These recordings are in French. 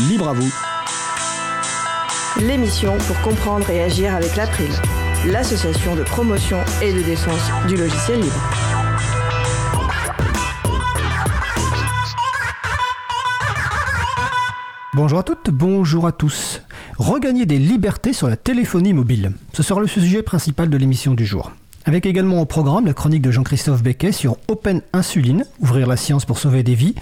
libre à vous. L'émission pour comprendre et agir avec l'April, l'association de promotion et de défense du logiciel libre. Bonjour à toutes, bonjour à tous. Regagner des libertés sur la téléphonie mobile. Ce sera le sujet principal de l'émission du jour. Avec également au programme la chronique de Jean-Christophe Becquet sur Open Insuline, ouvrir la science pour sauver des vies,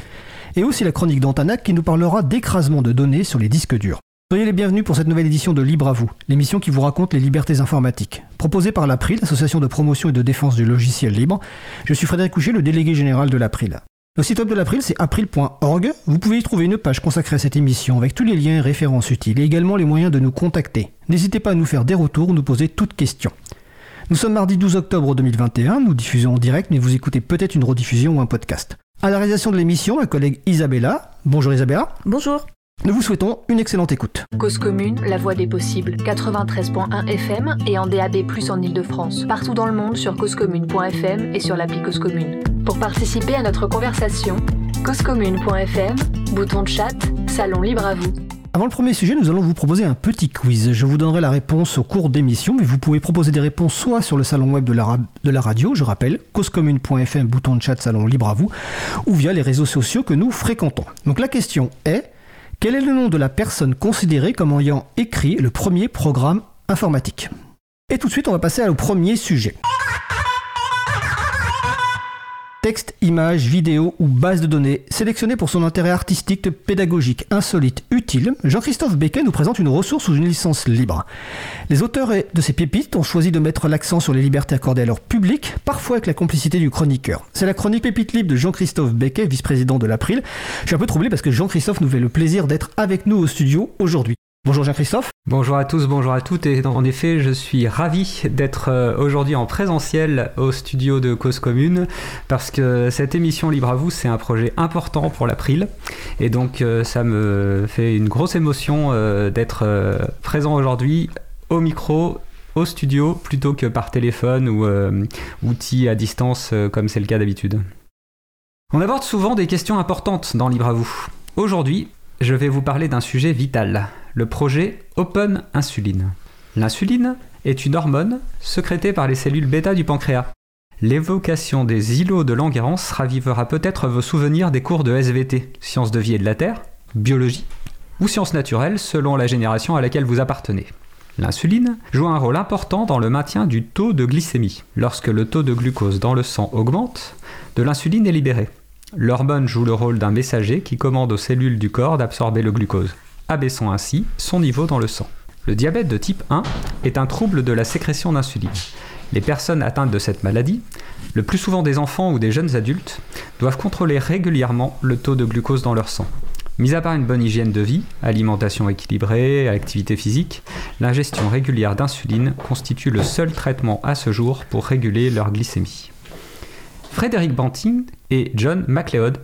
et aussi la chronique d'Antanac qui nous parlera d'écrasement de données sur les disques durs. Soyez les bienvenus pour cette nouvelle édition de Libre à vous, l'émission qui vous raconte les libertés informatiques. Proposée par l'April, l'association de promotion et de défense du logiciel libre, je suis Frédéric Couchet, le délégué général de l'April. Le site web de l'April, c'est april.org. Vous pouvez y trouver une page consacrée à cette émission avec tous les liens et références utiles et également les moyens de nous contacter. N'hésitez pas à nous faire des retours ou nous poser toutes questions. Nous sommes mardi 12 octobre 2021, nous diffusons en direct, mais vous écoutez peut-être une rediffusion ou un podcast. À la réalisation de l'émission, ma collègue Isabella. Bonjour Isabella. Bonjour. Nous vous souhaitons une excellente écoute. Cause commune, la voix des possibles. 93.1 FM et en DAB+, en Ile-de-France. Partout dans le monde sur causecommune.fm et sur l'appli Cause Commune. Pour participer à notre conversation, causecommune.fm, bouton de chat, salon libre à vous. Avant le premier sujet, nous allons vous proposer un petit quiz. Je vous donnerai la réponse au cours d'émission, mais vous pouvez proposer des réponses soit sur le salon web de la, radio, je rappelle, causecommune.fm, bouton de chat, salon libre à vous, ou via les réseaux sociaux que nous fréquentons. Donc la question est, quel est le nom de la personne considérée comme ayant écrit le premier programme informatique? Et tout de suite, on va passer au premier sujet. Texte, images, vidéos ou base de données, sélectionnées pour son intérêt artistique, pédagogique, insolite, utile, Jean-Christophe Becquet nous présente une ressource sous une licence libre. Les auteurs de ces pépites ont choisi de mettre l'accent sur les libertés accordées à leur public, parfois avec la complicité du chroniqueur. C'est la chronique Pépite Libre de Jean-Christophe Becquet, vice-président de l'April. Je suis un peu troublé parce que Jean-Christophe nous fait le plaisir d'être avec nous au studio aujourd'hui. Bonjour Jean-Christophe. Bonjour à tous, bonjour à toutes. Et en effet, je suis ravi d'être euh, aujourd'hui en présentiel au studio de Cause Commune parce que cette émission Libre à vous, c'est un projet important pour l'April. Et donc, euh, ça me fait une grosse émotion euh, d'être présent aujourd'hui au micro au studio plutôt que par téléphone ou outil à distance comme c'est le cas d'habitude. On aborde souvent des questions importantes dans Libre à vous. Aujourd'hui, je vais vous parler d'un sujet vital, le projet Open Insuline. L'insuline est une hormone sécrétée par les cellules bêta du pancréas. L'évocation des îlots de Langerhans ravivera peut-être vos souvenirs des cours de SVT, sciences de vie et de la Terre, biologie ou sciences naturelles selon la génération à laquelle vous appartenez. L'insuline joue un rôle important dans le maintien du taux de glycémie. Lorsque le taux de glucose dans le sang augmente, de l'insuline est libérée. L'hormone joue le rôle d'un messager qui commande aux cellules du corps d'absorber le glucose abaissant ainsi son niveau dans le sang. Le diabète de type 1 est un trouble de la sécrétion d'insuline. Les personnes atteintes de cette maladie, le plus souvent des enfants ou des jeunes adultes, doivent contrôler régulièrement le taux de glucose dans leur sang. Mis à part une bonne hygiène de vie, alimentation équilibrée, activité physique, l'ingestion régulière d'insuline constitue le seul traitement à ce jour pour réguler leur glycémie. Frédéric Banting et John MacLeod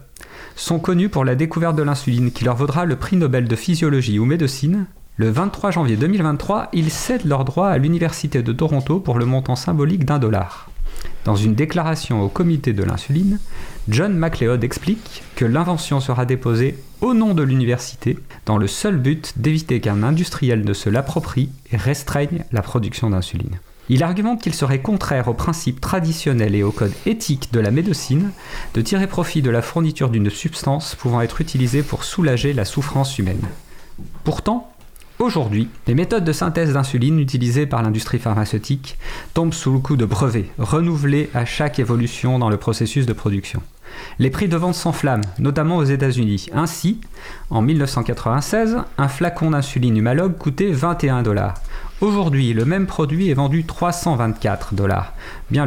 sont connus pour la découverte de l'insuline qui leur vaudra le prix Nobel de physiologie ou médecine. Le 23 janvier 2023, ils cèdent leurs droits à l'Université de Toronto pour le montant symbolique d'un dollar. Dans une déclaration au comité de l'insuline, John MacLeod explique que l'invention sera déposée au nom de l'université dans le seul but d'éviter qu'un industriel ne se l'approprie et restreigne la production d'insuline. Il argumente qu'il serait contraire aux principes traditionnels et au code éthique de la médecine de tirer profit de la fourniture d'une substance pouvant être utilisée pour soulager la souffrance humaine. Pourtant, Aujourd'hui, les méthodes de synthèse d'insuline utilisées par l'industrie pharmaceutique tombent sous le coup de brevets, renouvelés à chaque évolution dans le processus de production. Les prix de vente s'enflamment, notamment aux États-Unis. Ainsi, en 1996, un flacon d'insuline humalogue coûtait 21 dollars. Aujourd'hui, le même produit est vendu 324 dollars, bien,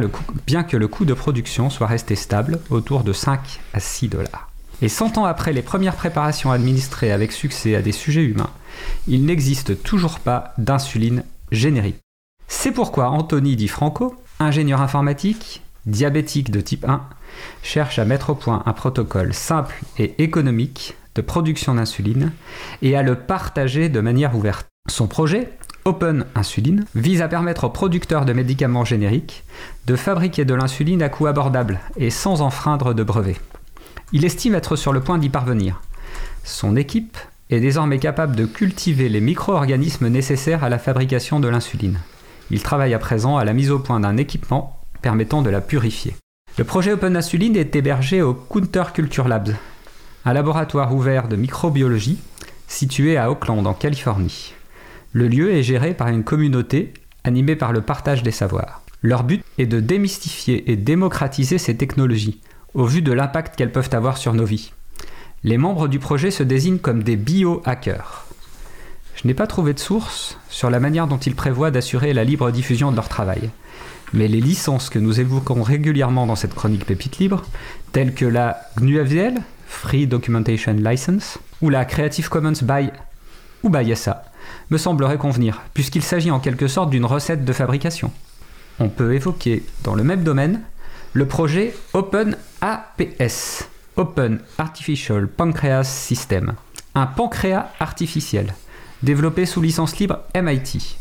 que le coût de production soit resté stable, autour de 5 à 6 dollars. Et 100 ans après les premières préparations administrées avec succès à des sujets humains, il n'existe toujours pas d'insuline générique. C'est pourquoi Anthony Di Franco, ingénieur informatique, diabétique de type 1, cherche à mettre au point un protocole simple et économique de production d'insuline et à le partager de manière ouverte. Son projet Open Insuline vise à permettre aux producteurs de médicaments génériques de fabriquer de l'insuline à coût abordable et sans enfreindre de brevets. Il estime être sur le point d'y parvenir. Son équipe est désormais capable de cultiver les micro-organismes nécessaires à la fabrication de l'insuline. Il travaille à présent à la mise au point d'un équipement permettant de la purifier. Le projet Open Insuline est hébergé au Counter Culture Labs, un laboratoire ouvert de microbiologie situé à Oakland en Californie. Le lieu est géré par une communauté animée par le partage des savoirs. Leur but est de démystifier et démocratiser ces technologies, au vu de l'impact qu'elles peuvent avoir sur nos vies. Les membres du projet se désignent comme des biohackers. Je n'ai pas trouvé de source sur la manière dont ils prévoient d'assurer la libre diffusion de leur travail. Mais les licences que nous évoquons régulièrement dans cette chronique Pépite Libre, telles que la GNU-FDL, Free Documentation License, ou la Creative Commons by ou by SA, me sembleraient convenir, puisqu'il s'agit en quelque sorte d'une recette de fabrication. On peut évoquer dans le même domaine le projet Open APS, Open Artificial Pancreas System, un pancréas artificiel, développé sous licence libre MIT.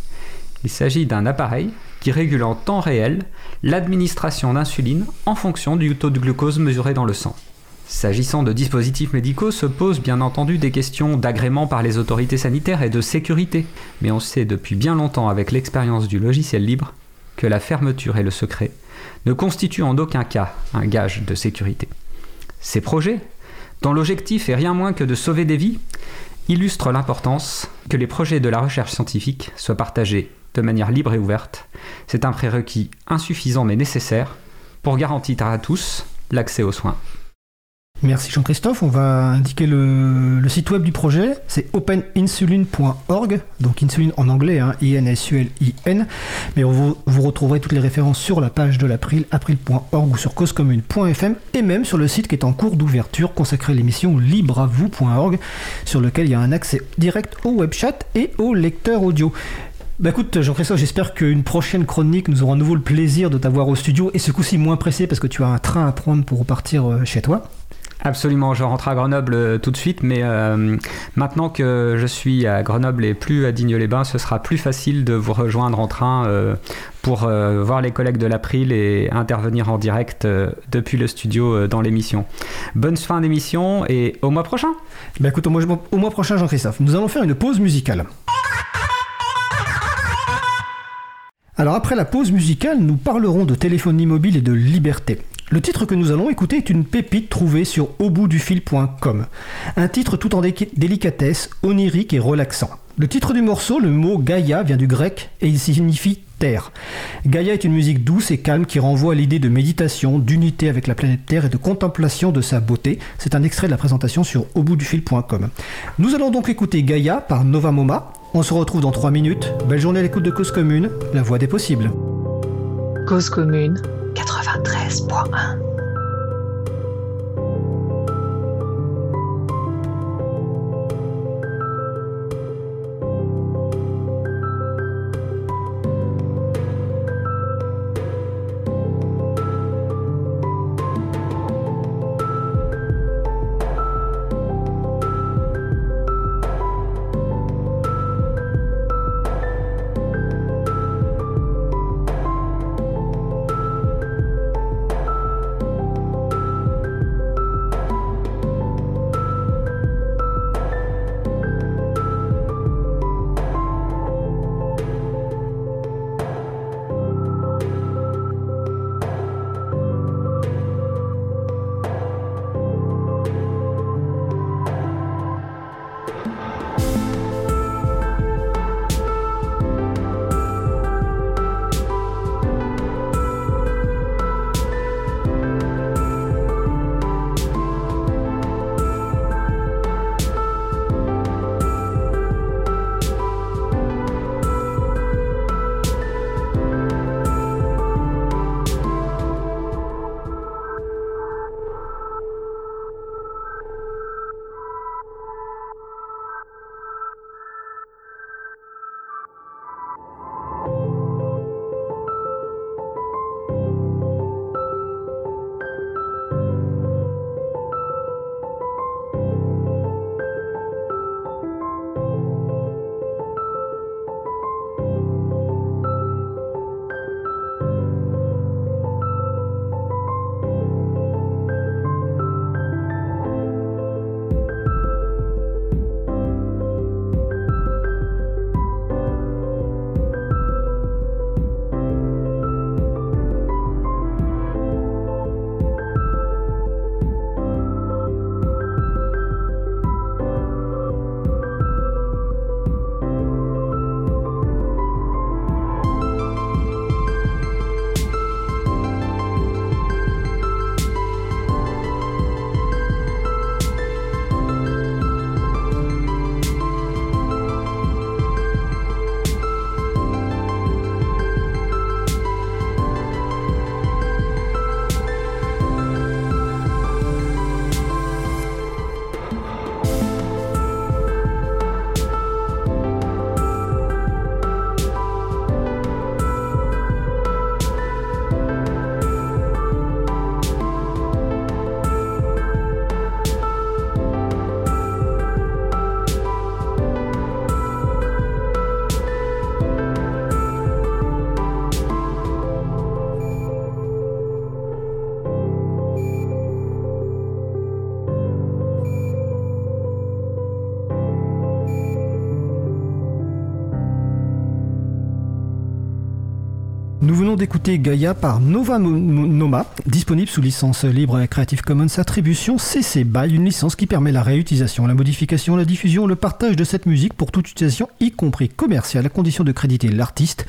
Il s'agit d'un appareil qui régule en temps réel l'administration d'insuline en fonction du taux de glucose mesuré dans le sang. S'agissant de dispositifs médicaux, se posent bien entendu des questions d'agrément par les autorités sanitaires et de sécurité, mais on sait depuis bien longtemps avec l'expérience du logiciel libre que la fermeture et le secret ne constituent en aucun cas un gage de sécurité. Ces projets, dont l'objectif est rien moins que de sauver des vies, illustrent l'importance que les projets de la recherche scientifique soient partagés de manière libre et ouverte. C'est un prérequis insuffisant mais nécessaire pour garantir à tous l'accès aux soins. Merci Jean-Christophe. On va indiquer le, site web du projet. C'est openinsuline.org. Donc insuline en anglais, hein, I-N-S-U-L-I-N. Mais vous, retrouverez toutes les références sur la page de l'April, april.org ou sur causecommune.fm et même sur le site qui est en cours d'ouverture consacré à l'émission libreavou.org sur lequel il y a un accès direct au web chat et au lecteur audio. Bah écoute Jean-Christophe, j'espère qu'une prochaine chronique, nous aurons à nouveau le plaisir de t'avoir au studio et ce coup-ci moins pressé parce que tu as un train à prendre pour repartir euh, chez toi. Absolument, je rentre à Grenoble euh, tout de suite, mais euh, maintenant que je suis à Grenoble et plus à Digne-les-Bains, ce sera plus facile de vous rejoindre en train euh, pour voir les collègues de l'April et intervenir en direct depuis le studio dans l'émission. Bonne fin d'émission et au mois prochain. Bah écoute, au mois, au mois prochain Jean-Christophe, nous allons faire une pause musicale. Alors après la pause musicale, nous parlerons de téléphonie mobile et de liberté. Le titre que nous allons écouter est une pépite trouvée sur auboutdufil.com. Un titre tout en délicatesse, onirique et relaxant. Le titre du morceau, le mot Gaïa, vient du grec et il signifie terre. Gaïa est une musique douce et calme qui renvoie à l'idée de méditation, d'unité avec la planète Terre et de contemplation de sa beauté. C'est un extrait de la présentation sur auboutdufil.com. Nous allons donc écouter Gaïa par Nova Moma. On se retrouve dans 3 minutes. Belle journée à l'écoute de Cause Commune, la voix des possibles. Cause Commune 93.1 Nous venons d'écouter Gaia par Nova Noma, disponible sous licence libre Creative Commons Attribution CC BY, une licence qui permet la réutilisation, la modification, la diffusion, le partage de cette musique pour toute utilisation, y compris commerciale, à condition de créditer l'artiste,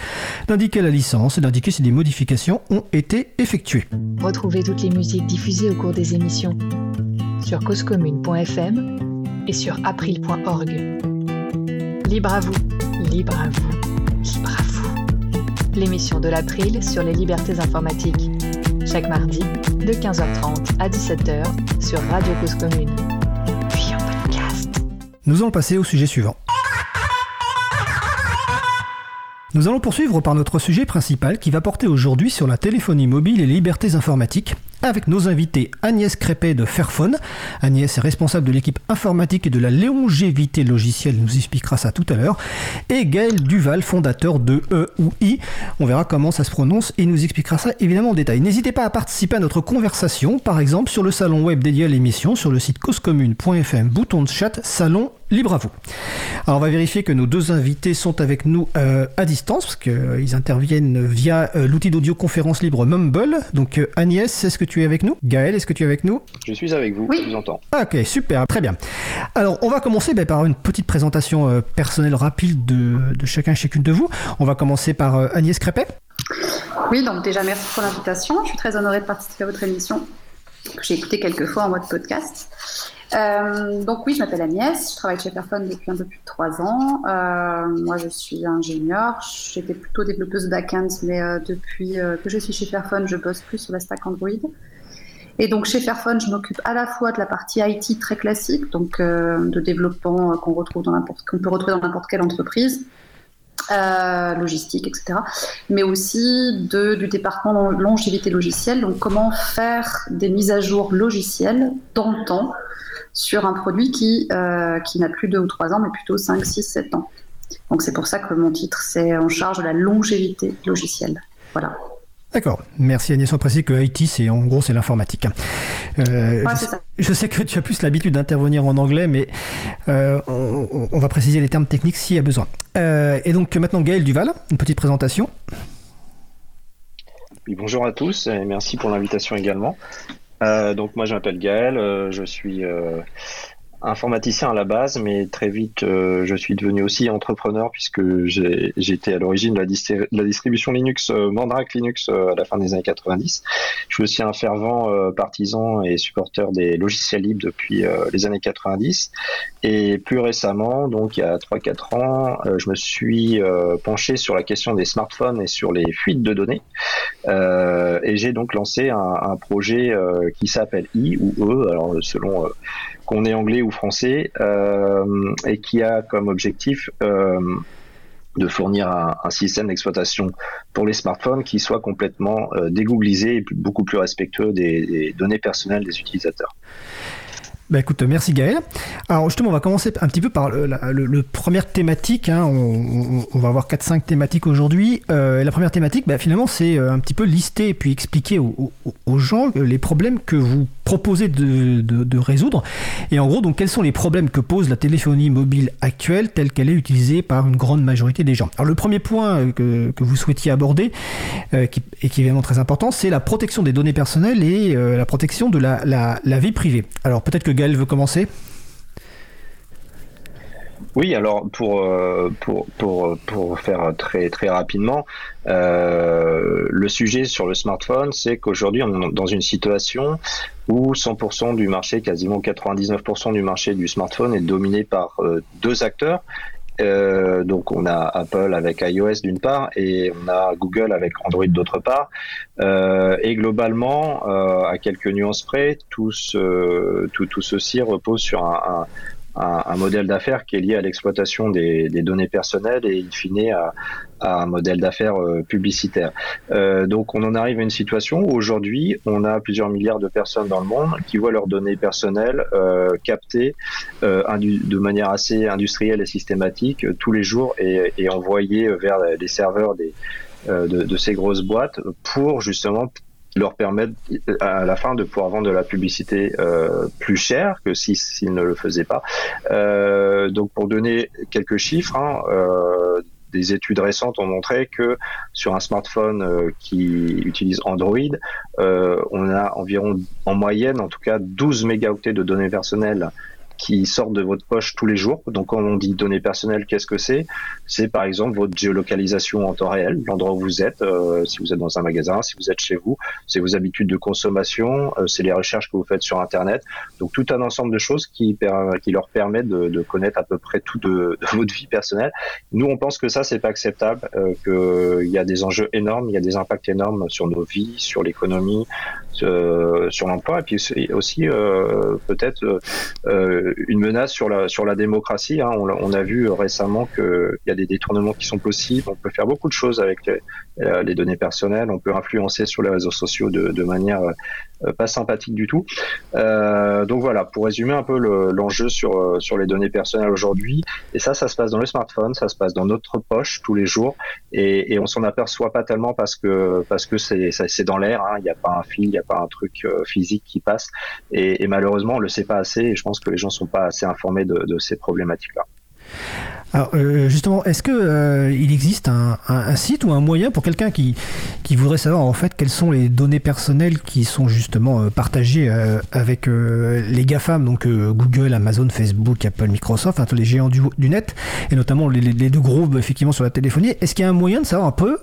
d'indiquer la licence et d'indiquer si des modifications ont été effectuées. Retrouvez toutes les musiques diffusées au cours des émissions sur causecommune.fm et sur april.org. Libre à vous, libre à vous, libre à vous l'émission de l'April sur les libertés informatiques. Chaque mardi, de 15h30 à 17h sur Radio Cause Commune. Puis en podcast. Nous allons passer au sujet suivant. Nous allons poursuivre par notre sujet principal qui va porter aujourd'hui sur la téléphonie mobile et les libertés informatiques avec nos invités Agnès Crépet de Fairphone. Agnès est responsable de l'équipe informatique et de la longévité logicielle, nous expliquera ça tout à l'heure. Et Gaël Duval, fondateur de E ou I. On verra comment ça se prononce et nous expliquera ça évidemment en détail. N'hésitez pas à participer à notre conversation, par exemple sur le salon web dédié à l'émission, sur le site causecommune.fm, bouton de chat, salon libre à vous. Alors on va vérifier que nos deux invités sont avec nous euh, à distance, parce qu'ils interviennent via euh, l'outil d'audioconférence libre Mumble. Donc euh, Agnès, est-ce que tu es avec nous? Gaël, est-ce que tu es avec nous? Je suis avec vous, je vous entends. Ok, super, très bien. Alors on va commencer ben, par une petite présentation personnelle rapide de, de, chacun et chacune de vous. On va commencer par Agnès Crépet. Oui, donc déjà merci pour l'invitation. Je suis très honorée de participer à votre émission que j'ai écouté quelques fois en mode podcast. Euh, donc oui, je m'appelle Agnès, je travaille chez Fairphone depuis un peu plus de trois ans. Euh, moi, je suis ingénieure, j'étais plutôt développeuse back-end, mais euh, depuis que je suis chez Fairphone, je bosse plus sur la stack Android. Et donc chez Fairphone, je m'occupe à la fois de la partie IT très classique, donc de développement qu'on retrouve dans qu'on peut retrouver dans n'importe quelle entreprise, logistique, etc. Mais aussi de, du département longévité logicielle, donc comment faire des mises à jour logicielles dans le temps sur un produit qui, euh, qui n'a plus 2 ou 3 ans, mais plutôt 5, 6, 7 ans. Donc c'est pour ça que mon titre, c'est en charge de la longévité logicielle. Voilà. D'accord. Merci Agnès. On précise que IT, c'est en gros, c'est l'informatique. Euh, je, sais que tu as plus l'habitude d'intervenir en anglais, mais euh, on, va préciser les termes techniques s'il y a besoin. et donc maintenant, Gaël Duval, une petite présentation. Oui, bonjour à tous et merci pour l'invitation également. Euh, donc moi je m'appelle Gaël, euh, je suis euh, informaticien à la base, mais très vite, euh, je suis devenu aussi entrepreneur puisque j'étais à l'origine de, la, distribution Linux, euh, Mandrake Linux, euh, à la fin des années 90. Je suis aussi un fervent partisan et supporter des logiciels libres depuis les années 90. Et plus récemment, donc il y a 3-4 ans, je me suis penché sur la question des smartphones et sur les fuites de données. et j'ai donc lancé un, un projet qui s'appelle I ou E, alors selon qu'on est anglais ou français, euh, et qui a comme objectif euh, de fournir un, système d'exploitation pour les smartphones qui soit complètement euh, dégooglisé et beaucoup plus respectueux des données personnelles des utilisateurs. Bah écoute, merci Gaël. Alors justement, on va commencer un petit peu par le, le, première thématique. Hein. On, va avoir 4-5 thématiques aujourd'hui. Euh, la première thématique, bah, finalement, c'est euh, un petit peu lister et puis expliquer aux, gens les problèmes que vous proposez de, de, résoudre. Et en gros, donc, quels sont les problèmes que pose la téléphonie mobile actuelle telle qu'elle est utilisée par une grande majorité des gens? Alors le premier point euh, que, que vous souhaitiez aborder, euh, qui, et qui est vraiment très important, c'est la protection des données personnelles et euh, la protection de la, la, la vie privée. Alors peut-être que Gaël veut commencer? Oui, alors pour, euh, pour, pour, pour faire très, très rapidement, euh, le sujet sur le smartphone, c'est qu'aujourd'hui, on est dans une situation où 100% du marché, quasiment 99% du marché du smartphone est dominé par euh, deux acteurs. Donc on a Apple avec iOS d'une part et on a Google avec Android d'autre part. et globalement, à quelques nuances près, tout, tout, tout ceci repose sur un un, modèle d'affaires qui est lié à l'exploitation des, données personnelles et in fine à, un modèle d'affaires euh, publicitaire. Euh, donc on en arrive à une situation où aujourd'hui on a plusieurs milliards de personnes dans le monde qui voient leurs données personnelles euh, captées de manière assez industrielle et systématique tous les jours et, et envoyées vers les serveurs des, de, de, ces grosses boîtes pour justement leur permettre à la fin de pouvoir vendre de la publicité euh, plus chère que s'ils ne le faisaient pas. Euh, donc pour donner quelques chiffres, hein, euh, des études récentes ont montré que sur un smartphone qui utilise Android, on a environ en moyenne, en tout cas, 12 mégaoctets de données personnelles qui sortent de votre poche tous les jours. Donc quand on dit données personnelles, qu'est-ce que c'est? C'est par exemple votre géolocalisation en temps réel, l'endroit où vous êtes, euh, si vous êtes dans un magasin, si vous êtes chez vous, c'est vos habitudes de consommation, euh, c'est les recherches que vous faites sur Internet. Donc tout un ensemble de choses qui, qui leur permettent de, de, connaître à peu près tout de, de, votre vie personnelle. Nous, on pense que ça, c'est pas acceptable, euh, qu'il y a des enjeux énormes, il y a des impacts énormes sur nos vies, sur l'économie, euh, sur l'emploi, et puis aussi euh, peut-être une menace sur la sur la démocratie. Hein. On, on, a vu récemment qu'il y a des détournements qui sont possibles. On peut faire beaucoup de choses avec les, les données personnelles. On peut influencer sur les réseaux sociaux de, de manière euh, pas sympathique du tout. Euh, donc voilà, pour résumer un peu l'enjeu sur euh, sur les données personnelles aujourd'hui. Et ça, ça se passe dans le smartphone, ça se passe dans notre poche tous les jours, et, et on s'en aperçoit pas tellement parce que parce que c'est c'est dans l'air. Hein. Il n'y a pas un fil, il n'y a pas un truc physique qui passe. Et, et, malheureusement, on le sait pas assez. Et je pense que les gens sont pas assez informés de, de ces problématiques-là. Alors euh, justement, est-ce que euh, il existe un, site ou un moyen pour quelqu'un qui, qui voudrait savoir en fait quelles sont les données personnelles qui sont justement euh, partagées avec les GAFAM, donc Google, Amazon, Facebook, Apple, Microsoft, enfin tous les géants du, net, et notamment les, deux gros effectivement sur la téléphonie. Est-ce qu'il y a un moyen de savoir un peu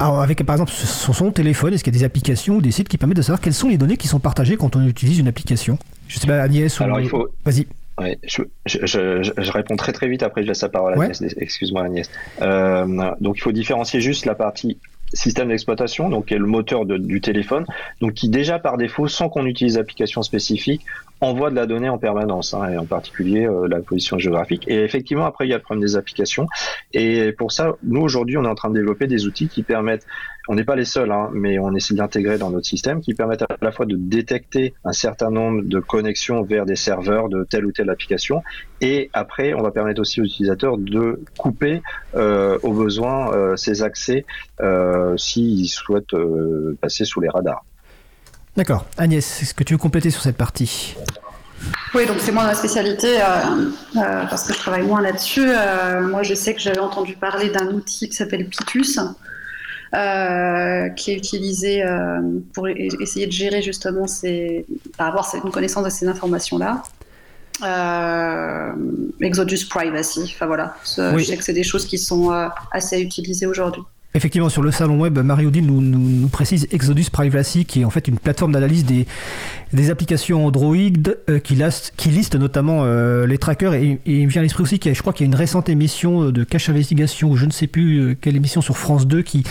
alors avec par exemple sur son téléphone, est-ce qu'il y a des applications ou des sites qui permettent de savoir quelles sont les données qui sont partagées quand on utilise une application? Je sais pas Agnès ou... il faut... Vas-y. Ouais, je, je, je, je, réponds très très vite après je laisse la parole à Agnès. Excuse-moi Agnès. Euh, donc il faut différencier juste la partie système d'exploitation, donc qui est le moteur de, du téléphone, donc qui déjà par défaut, sans qu'on utilise d'application spécifique, envoie de la donnée en permanence, hein, et en particulier euh, la position géographique. Et effectivement, après, il y a le problème des applications. Et pour ça, nous, aujourd'hui, on est en train de développer des outils qui permettent on n'est pas les seuls, hein, mais on essaie d'intégrer dans notre système qui permettent à la fois de détecter un certain nombre de connexions vers des serveurs de telle ou telle application, et après, on va permettre aussi aux utilisateurs de couper euh, au besoin euh, ces accès euh, s'ils souhaitent euh, passer sous les radars. D'accord. Agnès, est-ce que tu veux compléter sur cette partie? Oui, donc c'est moi ma spécialité parce que je travaille moins là-dessus. moi, je sais que j'avais entendu parler d'un outil qui s'appelle Pitus, euh, qui est utilisé euh, pour essayer de gérer justement ces, avoir une connaissance de ces informations-là. Euh, Exodus Privacy, enfin voilà, je sais que c'est des choses qui sont assez utilisées aujourd'hui. Effectivement, sur le salon web, Mario Deal nous, précise Exodus Privacy, qui est en fait une plateforme d'analyse des, applications Android euh, qui, liste notamment euh, les trackers. Et, il me vient à l'esprit aussi qu'il y a, je crois qu'il y a une récente émission de Cache Investigation, ou je ne sais plus euh, quelle émission sur France 2 qui,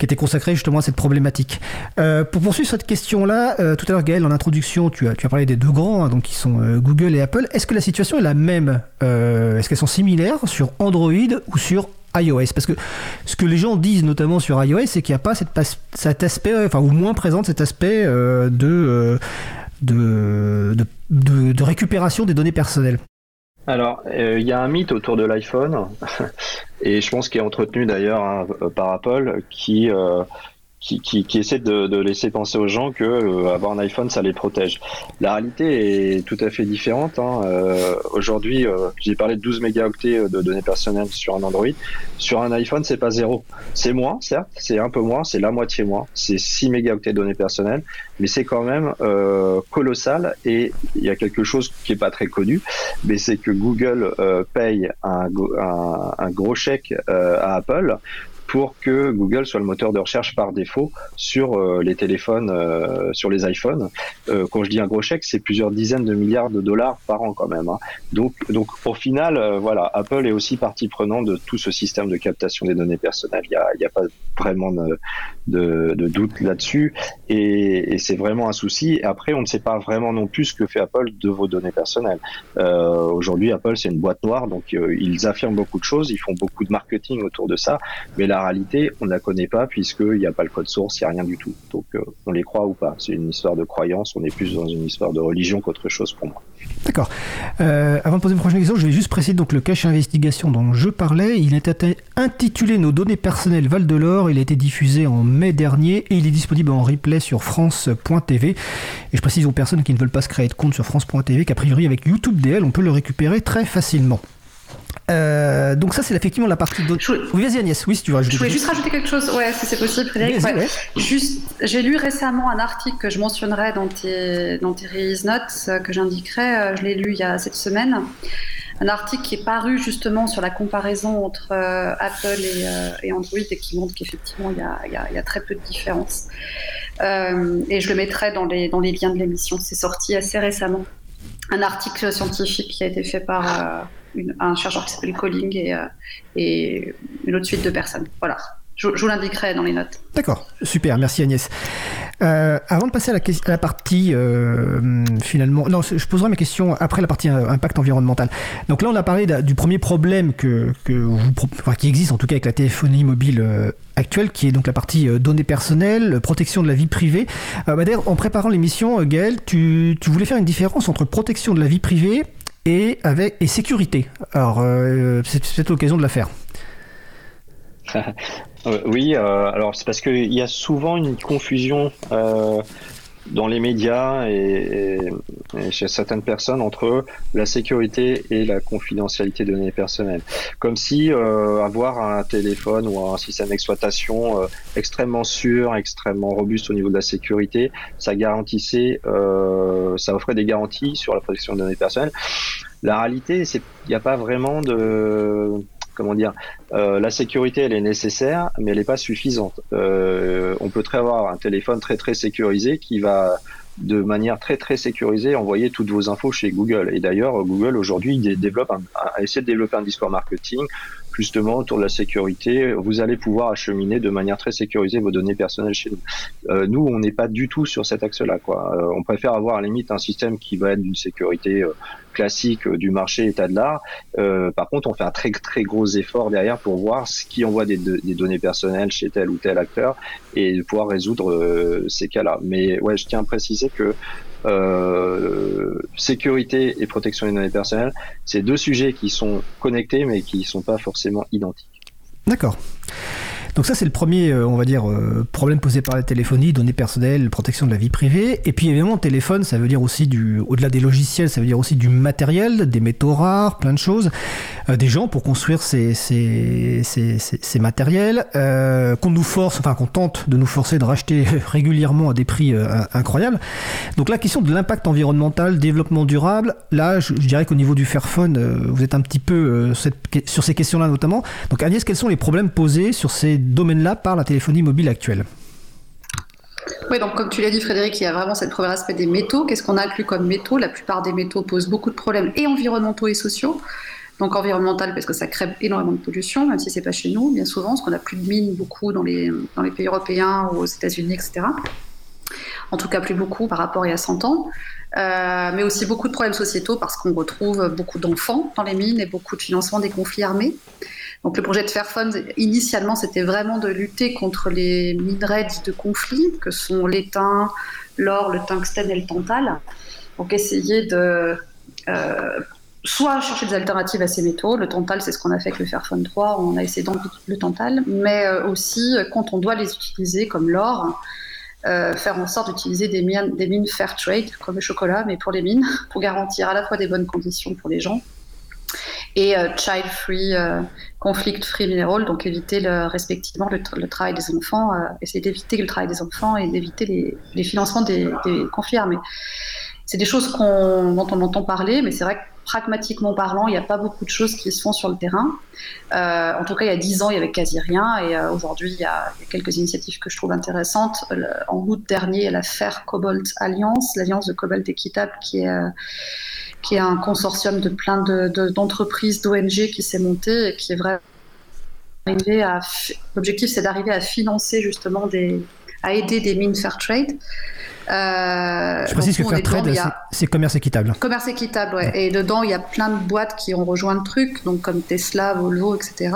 était consacrée justement à cette problématique. pour poursuivre cette question-là, tout à l'heure Gaël, en introduction, tu as, tu as parlé des deux grands, hein, donc qui sont Google et Apple. Est-ce que la situation est la même Est-ce qu'elles sont similaires sur Android ou sur iOS Parce que ce que les gens disent notamment sur iOS, c'est qu'il n'y a pas cet aspect, enfin, ou moins présente cet aspect euh, euh, de, de, de, de, récupération des données personnelles. Alors, euh, il y a un mythe autour de l'iPhone, et je pense qu'il est entretenu d'ailleurs hein, par Apple, qui qui, qui, qui, essaie de, de, laisser penser aux gens que euh, avoir un iPhone ça les protège. La réalité est tout à fait différente. Hein. Euh, Aujourd'hui, euh, j'ai parlé de 12 mégaoctets de données personnelles sur un Android. Sur un iPhone, c'est pas zéro. C'est moins, certes, c'est un peu moins, c'est la moitié moins. C'est 6 mégaoctets de données personnelles, mais c'est quand même euh, colossal. Et il y a quelque chose qui est pas très connu, mais c'est que Google euh, paye un, un, un, gros chèque à Apple pour que Google soit le moteur de recherche par défaut sur euh, les téléphones, euh, sur les iPhones. Euh, quand je dis un gros chèque, c'est plusieurs dizaines de milliards de dollars par an quand même. Hein. Donc, donc au final, voilà, Apple est aussi partie prenante de tout ce système de captation des données personnelles. Il n'y a, a, pas vraiment de, de, doute là-dessus, et, et c'est vraiment un souci. Après, on ne sait pas vraiment non plus ce que fait Apple de vos données personnelles. Aujourd'hui, Apple c'est une boîte noire, donc ils affirment beaucoup de choses, ils font beaucoup de marketing autour de ça, mais la réalité, on ne la connaît pas puisqu'il n'y a pas le code source, il n'y a rien du tout. Donc euh, on les croit ou pas. C'est une histoire de croyance, on est plus dans une histoire de religion qu'autre chose pour moi. D'accord. Euh, avant de poser une prochaine question, je vais juste préciser donc le cache investigation dont je parlais. Il était intitulé Nos données personnelles valent de l'or. Il a été diffusé en mai dernier et il est disponible en replay sur France.tv. Et je précise aux personnes qui ne veulent pas se créer de compte sur France.tv qu'a priori avec YouTube DL, on peut le récupérer très facilement. Euh, donc ça, c'est effectivement la partie d'autres. Oui, vas-y Agnès, oui, si tu veux rajouter. Je voulais juste rajouter quelque chose, ouais, si c'est possible, Frédéric. Juste, j'ai lu récemment un article que je mentionnerai dans tes, dans tes release notes, que j'indiquerai. Je l'ai lu il y a cette semaine un article qui est paru justement sur la comparaison entre euh, Apple euh, et, Android et qui montre qu'effectivement il, il, y a très peu de différences. Euh, et je le mettrai dans les, dans les liens de l'émission. C'est sorti assez récemment. Un article scientifique qui a été fait par un chercheur qui s'appelle Colling et, et une autre suite de personnes. Voilà. Je, vous l'indiquerai dans les notes. D'accord, super, merci Agnès. Euh, avant de passer à la, partie euh, finalement, non, je poserai mes questions après la partie euh, impact environnemental. Donc là, on a parlé du premier problème que, qui existe en tout cas avec la téléphonie mobile actuelle, qui est donc la partie données personnelles, protection de la vie privée. Bah, D'ailleurs, en préparant l'émission, Gaël, tu, voulais faire une différence entre protection de la vie privée et avec et sécurité. Alors, c'est peut-être l'occasion de la faire. Euh, oui, euh, alors c'est parce qu'il y a souvent une confusion euh, dans les médias et, chez certaines personnes entre la sécurité et la confidentialité de données personnelles. Comme si avoir un téléphone ou un système d'exploitation extrêmement sûr, extrêmement robuste au niveau de la sécurité, ça garantissait, ça offrait des garanties sur la protection de données personnelles. La réalité, c'est il n'y a pas vraiment de comment dire, euh, la sécurité, elle est nécessaire, mais elle n'est pas suffisante. Euh, on peut très avoir un téléphone très très sécurisé qui va de manière très très sécurisée envoyer toutes vos infos chez Google. Et d'ailleurs, Google aujourd'hui développe de développer un discours marketing justement autour de la sécurité. Vous allez pouvoir acheminer de manière très sécurisée vos données personnelles chez nous. Euh, nous, on n'est pas du tout sur cet axe-là. Quoi. Euh, on préfère avoir à la limite un système qui va être d'une sécurité euh, classique du marché état de l'art. par contre, on fait un très très gros effort derrière pour voir ce qui envoie des, des données personnelles chez tel ou tel acteur et pouvoir résoudre ces cas-là. Mais ouais, je tiens à préciser que euh, sécurité et protection des données personnelles, c'est deux sujets qui sont connectés mais qui ne sont pas forcément identiques. D'accord. Donc ça, c'est le premier, euh, on va dire, euh, problème posé par la téléphonie, données personnelles, protection de la vie privée. Et puis évidemment, téléphone, ça veut dire aussi du, au-delà des logiciels, ça veut dire aussi du matériel, des métaux rares, plein de choses, euh, des gens pour construire ces, ces, ces, ces matériels, qu'on nous force, enfin qu'on tente de nous forcer de racheter régulièrement à des prix incroyables. Donc la question de l'impact environnemental, développement durable, là, je, dirais qu'au niveau du Fairphone, vous êtes un petit peu sur ces questions-là notamment. Donc Agnès, quels sont les problèmes posés sur ces domaine-là par la téléphonie mobile actuelle. Oui, donc comme tu l'as dit Frédéric, il y a vraiment cette premier aspect des métaux. Qu'est-ce qu'on inclut comme métaux? La plupart des métaux posent beaucoup de problèmes et environnementaux et sociaux. Donc environnemental parce que ça crée énormément de pollution, même si c'est pas chez nous, bien souvent, parce qu'on n'a plus de mines beaucoup dans les, dans les pays européens ou aux États-Unis, etc. En tout cas, plus beaucoup par rapport à il y a 100 ans. Euh, mais aussi beaucoup de problèmes sociétaux parce qu'on retrouve beaucoup d'enfants dans les mines et beaucoup de financement des conflits armés. Donc le projet de Fairphone, initialement, c'était vraiment de lutter contre les minerais de conflit, que sont l'étain, l'or, le tungstène et le tantal. Donc essayer de euh, soit chercher des alternatives à ces métaux. Le tantal, c'est ce qu'on a fait avec le Fairphone 3, on a essayé d'enlever le tantal, mais euh, aussi quand on doit les utiliser, comme l'or, euh, faire en sorte d'utiliser des des mines fair trade, comme le chocolat, mais pour les mines, pour garantir à la fois des bonnes conditions pour les gens et child free conflict-free mineral, donc éviter respectivement le, travail des enfants, euh, essayer d'éviter le travail des enfants et d'éviter les, financements des, conflits armés. C'est des choses dont on entend parler, mais c'est vrai que pragmatiquement parlant, il n'y a pas beaucoup de choses qui se font sur le terrain. Euh, en tout cas, il y a dix ans, il y avait quasi rien, et euh, aujourd'hui, il, y a quelques initiatives que je trouve intéressantes. en août dernier, il y a la Fair Cobalt Alliance, l'alliance de cobalt équitable, qui est qui est un consortium de plein d'entreprises, de, d'ONG qui s'est monté et qui est vraiment arrivé à. L'objectif, c'est d'arriver à financer justement des. à aider des mines fair trade. Euh, Je précise que fair trade, c'est commerce équitable. Commerce équitable, ouais. Et dedans, il y a plein de boîtes qui ont rejoint le truc, donc comme Tesla, Volvo, etc.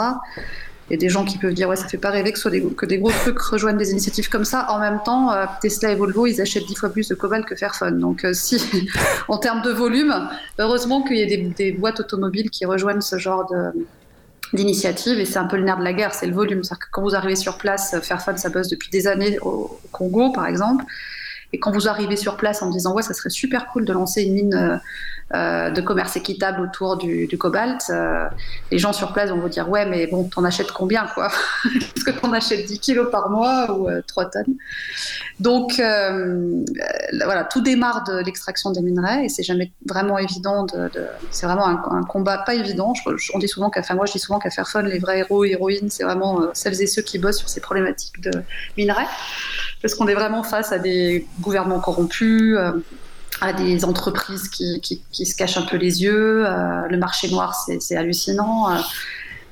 A des gens qui peuvent dire ouais ça fait pas rêver que, des, gros trucs rejoignent des initiatives comme ça. En même temps, euh, Tesla et Volvo ils achètent dix fois plus de cobalt que Fairphone. Donc euh, si en termes de volume, heureusement qu'il y a des, boîtes automobiles qui rejoignent ce genre de d'initiative et c'est un peu le nerf de la guerre, c'est le volume. C'est-à-dire que quand vous arrivez sur place, Fairphone ça bosse depuis des années au Congo par exemple. Et quand vous arrivez sur place en disant ouais, ça serait super cool de lancer une mine euh, de commerce équitable autour du, cobalt, euh, les gens sur place vont vous dire ouais mais bon t'en achètes combien quoi? Est-ce que t'en achètes 10 kilos par mois ou 3 tonnes. Donc voilà, tout démarre de l'extraction des minerais et c'est jamais vraiment évident de, c'est vraiment un, combat pas évident. on dit souvent qu'à moi je dis souvent qu'à faire fun les vrais héros héroïnes c'est vraiment celles et ceux qui bossent sur ces problématiques de minerais. Parce qu'on est vraiment face à des gouvernements corrompus à des entreprises qui, qui, se cachent un peu les yeux. Euh, le marché noir, c'est hallucinant. Euh,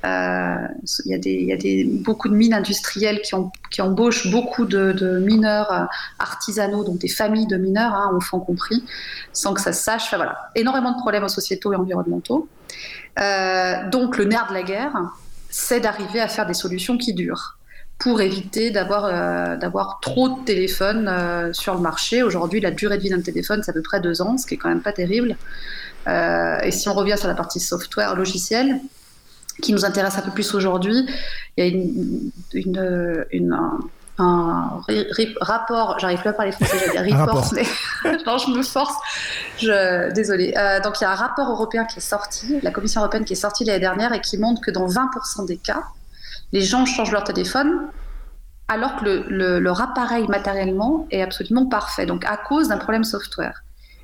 euh, il y a, y a des, beaucoup de mines industrielles qui, ont, qui embauchent beaucoup de, mineurs artisanaux, donc des familles de mineurs, hein, enfants compris, sans que ça se sache. Enfin, voilà, énormément de problèmes sociétaux et environnementaux. donc le nerf de la guerre, c'est d'arriver à faire des solutions qui durent pour éviter d'avoir euh, d'avoir trop de téléphones euh, sur le marché. Aujourd'hui, la durée de vie d'un téléphone, c'est à peu près deux ans, ce qui est quand même pas terrible. Euh, et si on revient sur la partie software, logiciel, qui nous intéresse un peu plus aujourd'hui, il y a une, une, une un, un rapport, j'arrive plus à parler français, j'allais dire report, mais non, je me force. Je, désolé. donc il y a un rapport européen qui est sorti, la Commission européenne qui est sortie l'année dernière et qui montre que dans 20% des cas, les gens changent leur téléphone alors que le, leur appareil matériellement est absolument parfait, donc à cause d'un problème software.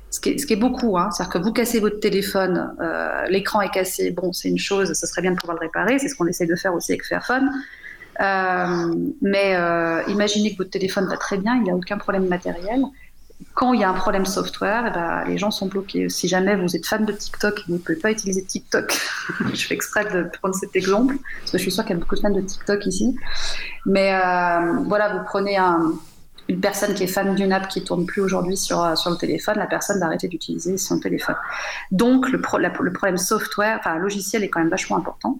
Ce qui, est, ce qui est beaucoup, hein. c'est-à-dire que vous cassez votre téléphone, euh, l'écran est cassé, bon, c'est une chose, ce serait bien de pouvoir le réparer, c'est ce qu'on essaie de faire aussi avec Fairphone. Euh, mais euh, imaginez que votre téléphone va très bien, il n'y a aucun problème matériel quand il y a un problème software, eh ben, les gens sont bloqués. Si jamais vous êtes fan de TikTok et vous ne pouvez pas utiliser TikTok, je fais exprès de prendre cet exemple, parce que je suis sûre qu'il y a beaucoup de fans de TikTok ici. Mais euh, voilà, vous prenez une personne qui est fan d'une app qui tourne plus aujourd'hui sur, euh, sur le téléphone, la personne va arrêter d'utiliser son téléphone. Donc le, le problème software, enfin logiciel est quand même vachement important.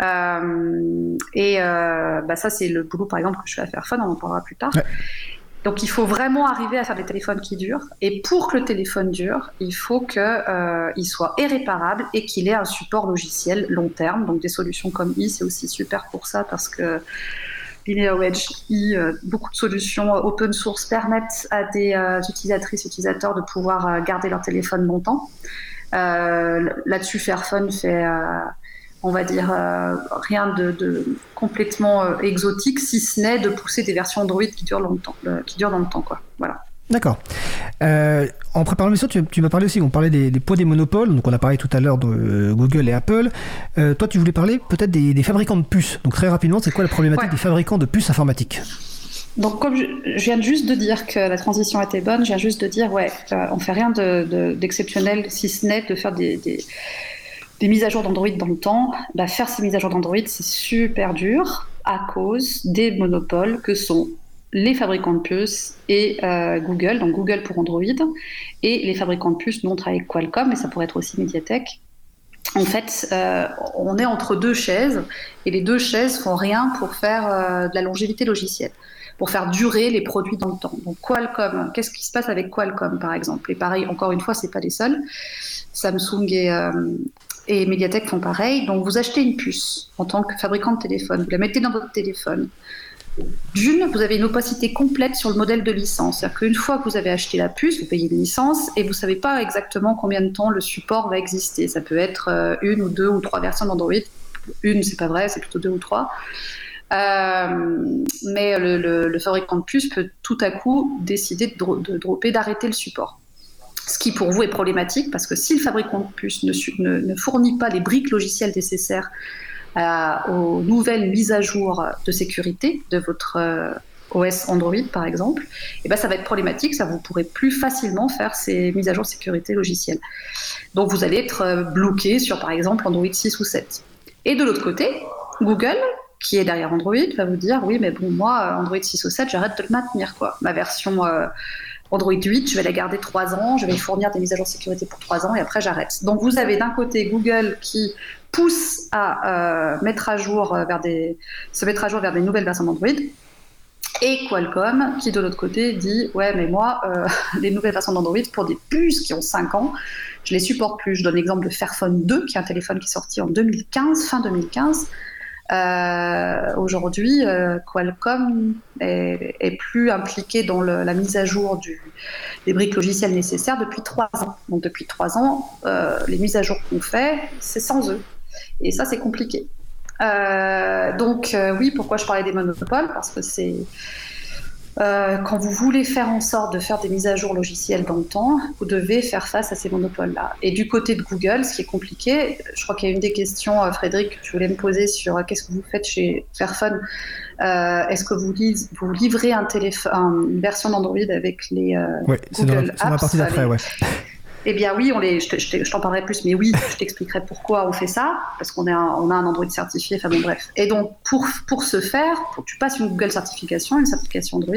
Euh, et bah, ça, c'est le boulot, par exemple, que je fais à Fairphone, on en parlera plus tard. Donc il faut vraiment arriver à faire des téléphones qui durent. Et pour que le téléphone dure, il faut qu'il euh, soit irréparable et qu'il ait un support logiciel long terme. Donc des solutions comme i, c'est aussi super pour ça parce que LinearWedge i, euh, beaucoup de solutions open source permettent à des euh, utilisatrices, utilisateurs de pouvoir garder leur téléphone longtemps. Là-dessus, Fairphone fait on va dire, euh, rien de, complètement euh, exotique, si ce n'est de pousser des versions Android qui durent longtemps, euh, qui durent dans le temps, quoi. Voilà. D'accord. en préparant l'émission, tu, tu m'as parlé aussi, on parlait des, poids des monopoles, donc on a parlé tout à l'heure de Google et Apple. toi, tu voulais parler peut-être des, fabricants de puces. Donc très rapidement, c'est quoi la problématique des fabricants de puces informatiques? Donc, comme je, viens juste de dire que la transition était bonne, je viens juste de dire, ouais, on fait rien d'exceptionnel, de, si ce n'est de faire des, des mises à jour d'Android dans le temps, bah, faire ces mises à jour d'Android, c'est super dur à cause des monopoles que sont les fabricants de puces et euh, Google, donc Google pour Android, et les fabricants de puces, nous on travaille avec Qualcomm, mais ça pourrait être aussi Mediatek. En fait, euh, on est entre deux chaises, et les deux chaises font rien pour faire euh, de la longévité logicielle, pour faire durer les produits dans le temps. Donc Qualcomm, qu'est-ce qui se passe avec Qualcomm par exemple? Et pareil, encore une fois, c'est pas les seuls. Samsung et, et Mediatek font pareil. Donc vous achetez une puce en tant que fabricant de téléphone, vous la mettez dans votre téléphone. D'une, vous avez une opacité complète sur le modèle de licence. C'est-à-dire qu'une fois que vous avez acheté la puce, vous payez une licence et vous ne savez pas exactement combien de temps le support va exister. Ça peut être euh, une ou deux ou trois versions d'Android. Une, c'est pas vrai, c'est plutôt deux ou trois. Euh, mais le, fabricant de puce peut tout à coup décider de, de dropper, d'arrêter le support ce qui pour vous est problématique parce que si le fabricant de puces ne, fournit pas les briques logicielles nécessaires euh, aux nouvelles mises à jour de sécurité de votre euh, OS Android par exemple, eh ben ça va être problématique, ça vous pourrez plus facilement faire ces mises à jour de sécurité logicielle. Donc vous allez être euh, bloqué sur par exemple Android 6 ou 7. Et de l'autre côté, Google qui est derrière Android va vous dire oui mais bon moi Android 6 ou 7 j'arrête de le maintenir quoi. Ma version Android 8, je vais la garder 3 ans, je vais fournir des mises à jour sécurité pour 3 ans et après j'arrête. Donc vous avez d'un côté Google qui pousse à euh, mettre à jour euh, vers des, se mettre à jour vers des nouvelles versions d'Android et Qualcomm qui de l'autre côté dit ouais mais moi euh, les nouvelles versions d'Android pour des puces qui ont 5 ans je les supporte plus je donne l'exemple de Fairphone 2 qui est un téléphone qui est sorti en 2015 fin 2015 Euh, aujourd'hui, euh, Qualcomm est, plus impliqué dans la mise à jour des briques logicielles nécessaires depuis trois ans. Donc depuis trois ans, euh, les mises à jour qu'on fait, c'est sans eux. Et ça, c'est compliqué. donc oui, pourquoi je parlais des monopoles? Parce que c'est euh, quand vous voulez faire en sorte de faire des mises à jour logicielles dans le temps, vous devez faire face à ces monopoles-là. Et du côté de Google, ce qui est compliqué, je crois qu'il y a une des questions, euh, Frédéric, que tu voulais me poser sur euh, qu'est-ce que vous faites chez Fairphone. Est-ce que vous, vous, livrez un une version d'Android avec les Google Apps la partie d'après, ouais. Eh bien oui, on les, je, t'en parlerai plus, mais oui, je t'expliquerai pourquoi on fait ça, parce qu'on a, on a un Android certifié, enfin bon bref. Et donc pour, pour ce faire, tu passes une Google certification, une certification Android,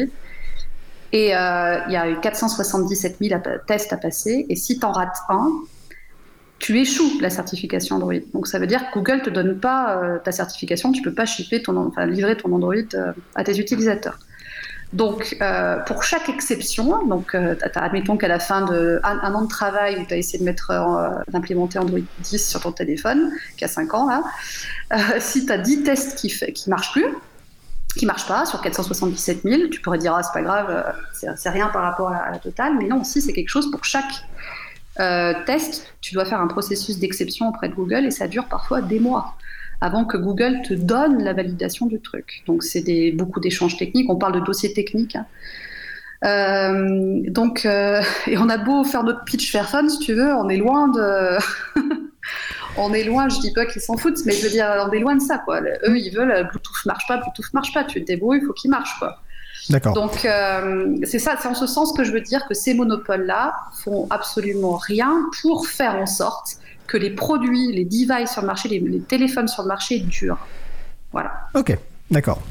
et euh, il y a eu 477 000 tests à passer, et si tu en rates un, tu échoues la certification Android. Donc ça veut dire que Google te donne pas euh, ta certification, tu peux pas shipper ton, enfin, livrer ton Android euh, à tes utilisateurs. Donc, euh, pour chaque exception, donc, euh, admettons qu'à la fin d'un un, an de travail où tu as essayé de mettre, euh, d'implémenter Android 10 sur ton téléphone, qui a 5 ans, là, si tu as 10 tests qui ne qui marchent plus, qui marchent pas sur 477 000, tu pourrais dire, ah, c'est pas grave, c'est rien par rapport à la, totale, mais non, si c'est quelque chose pour chaque test, tu dois faire un processus d'exception auprès de Google et ça dure parfois des mois avant que Google te donne la validation du truc. Donc c'est beaucoup d'échanges techniques, on parle de dossiers techniques. Hein. Euh, donc, euh, et on a beau faire notre pitch Fairphone, si tu veux, on est loin de. on est loin, je dis pas qu'ils s'en foutent, mais je veux dire, on est loin de ça, quoi. Eux, ils veulent, Bluetooth marche pas, Bluetooth marche pas, tu te débrouilles, il faut qu'il marche, quoi. D'accord. Donc, euh, c'est ça, c'est en ce sens que je veux dire que ces monopoles-là font absolument rien pour faire en sorte que les produits, les devices sur le marché, les, téléphones sur le marché durent. Voilà. Ok. D'accord.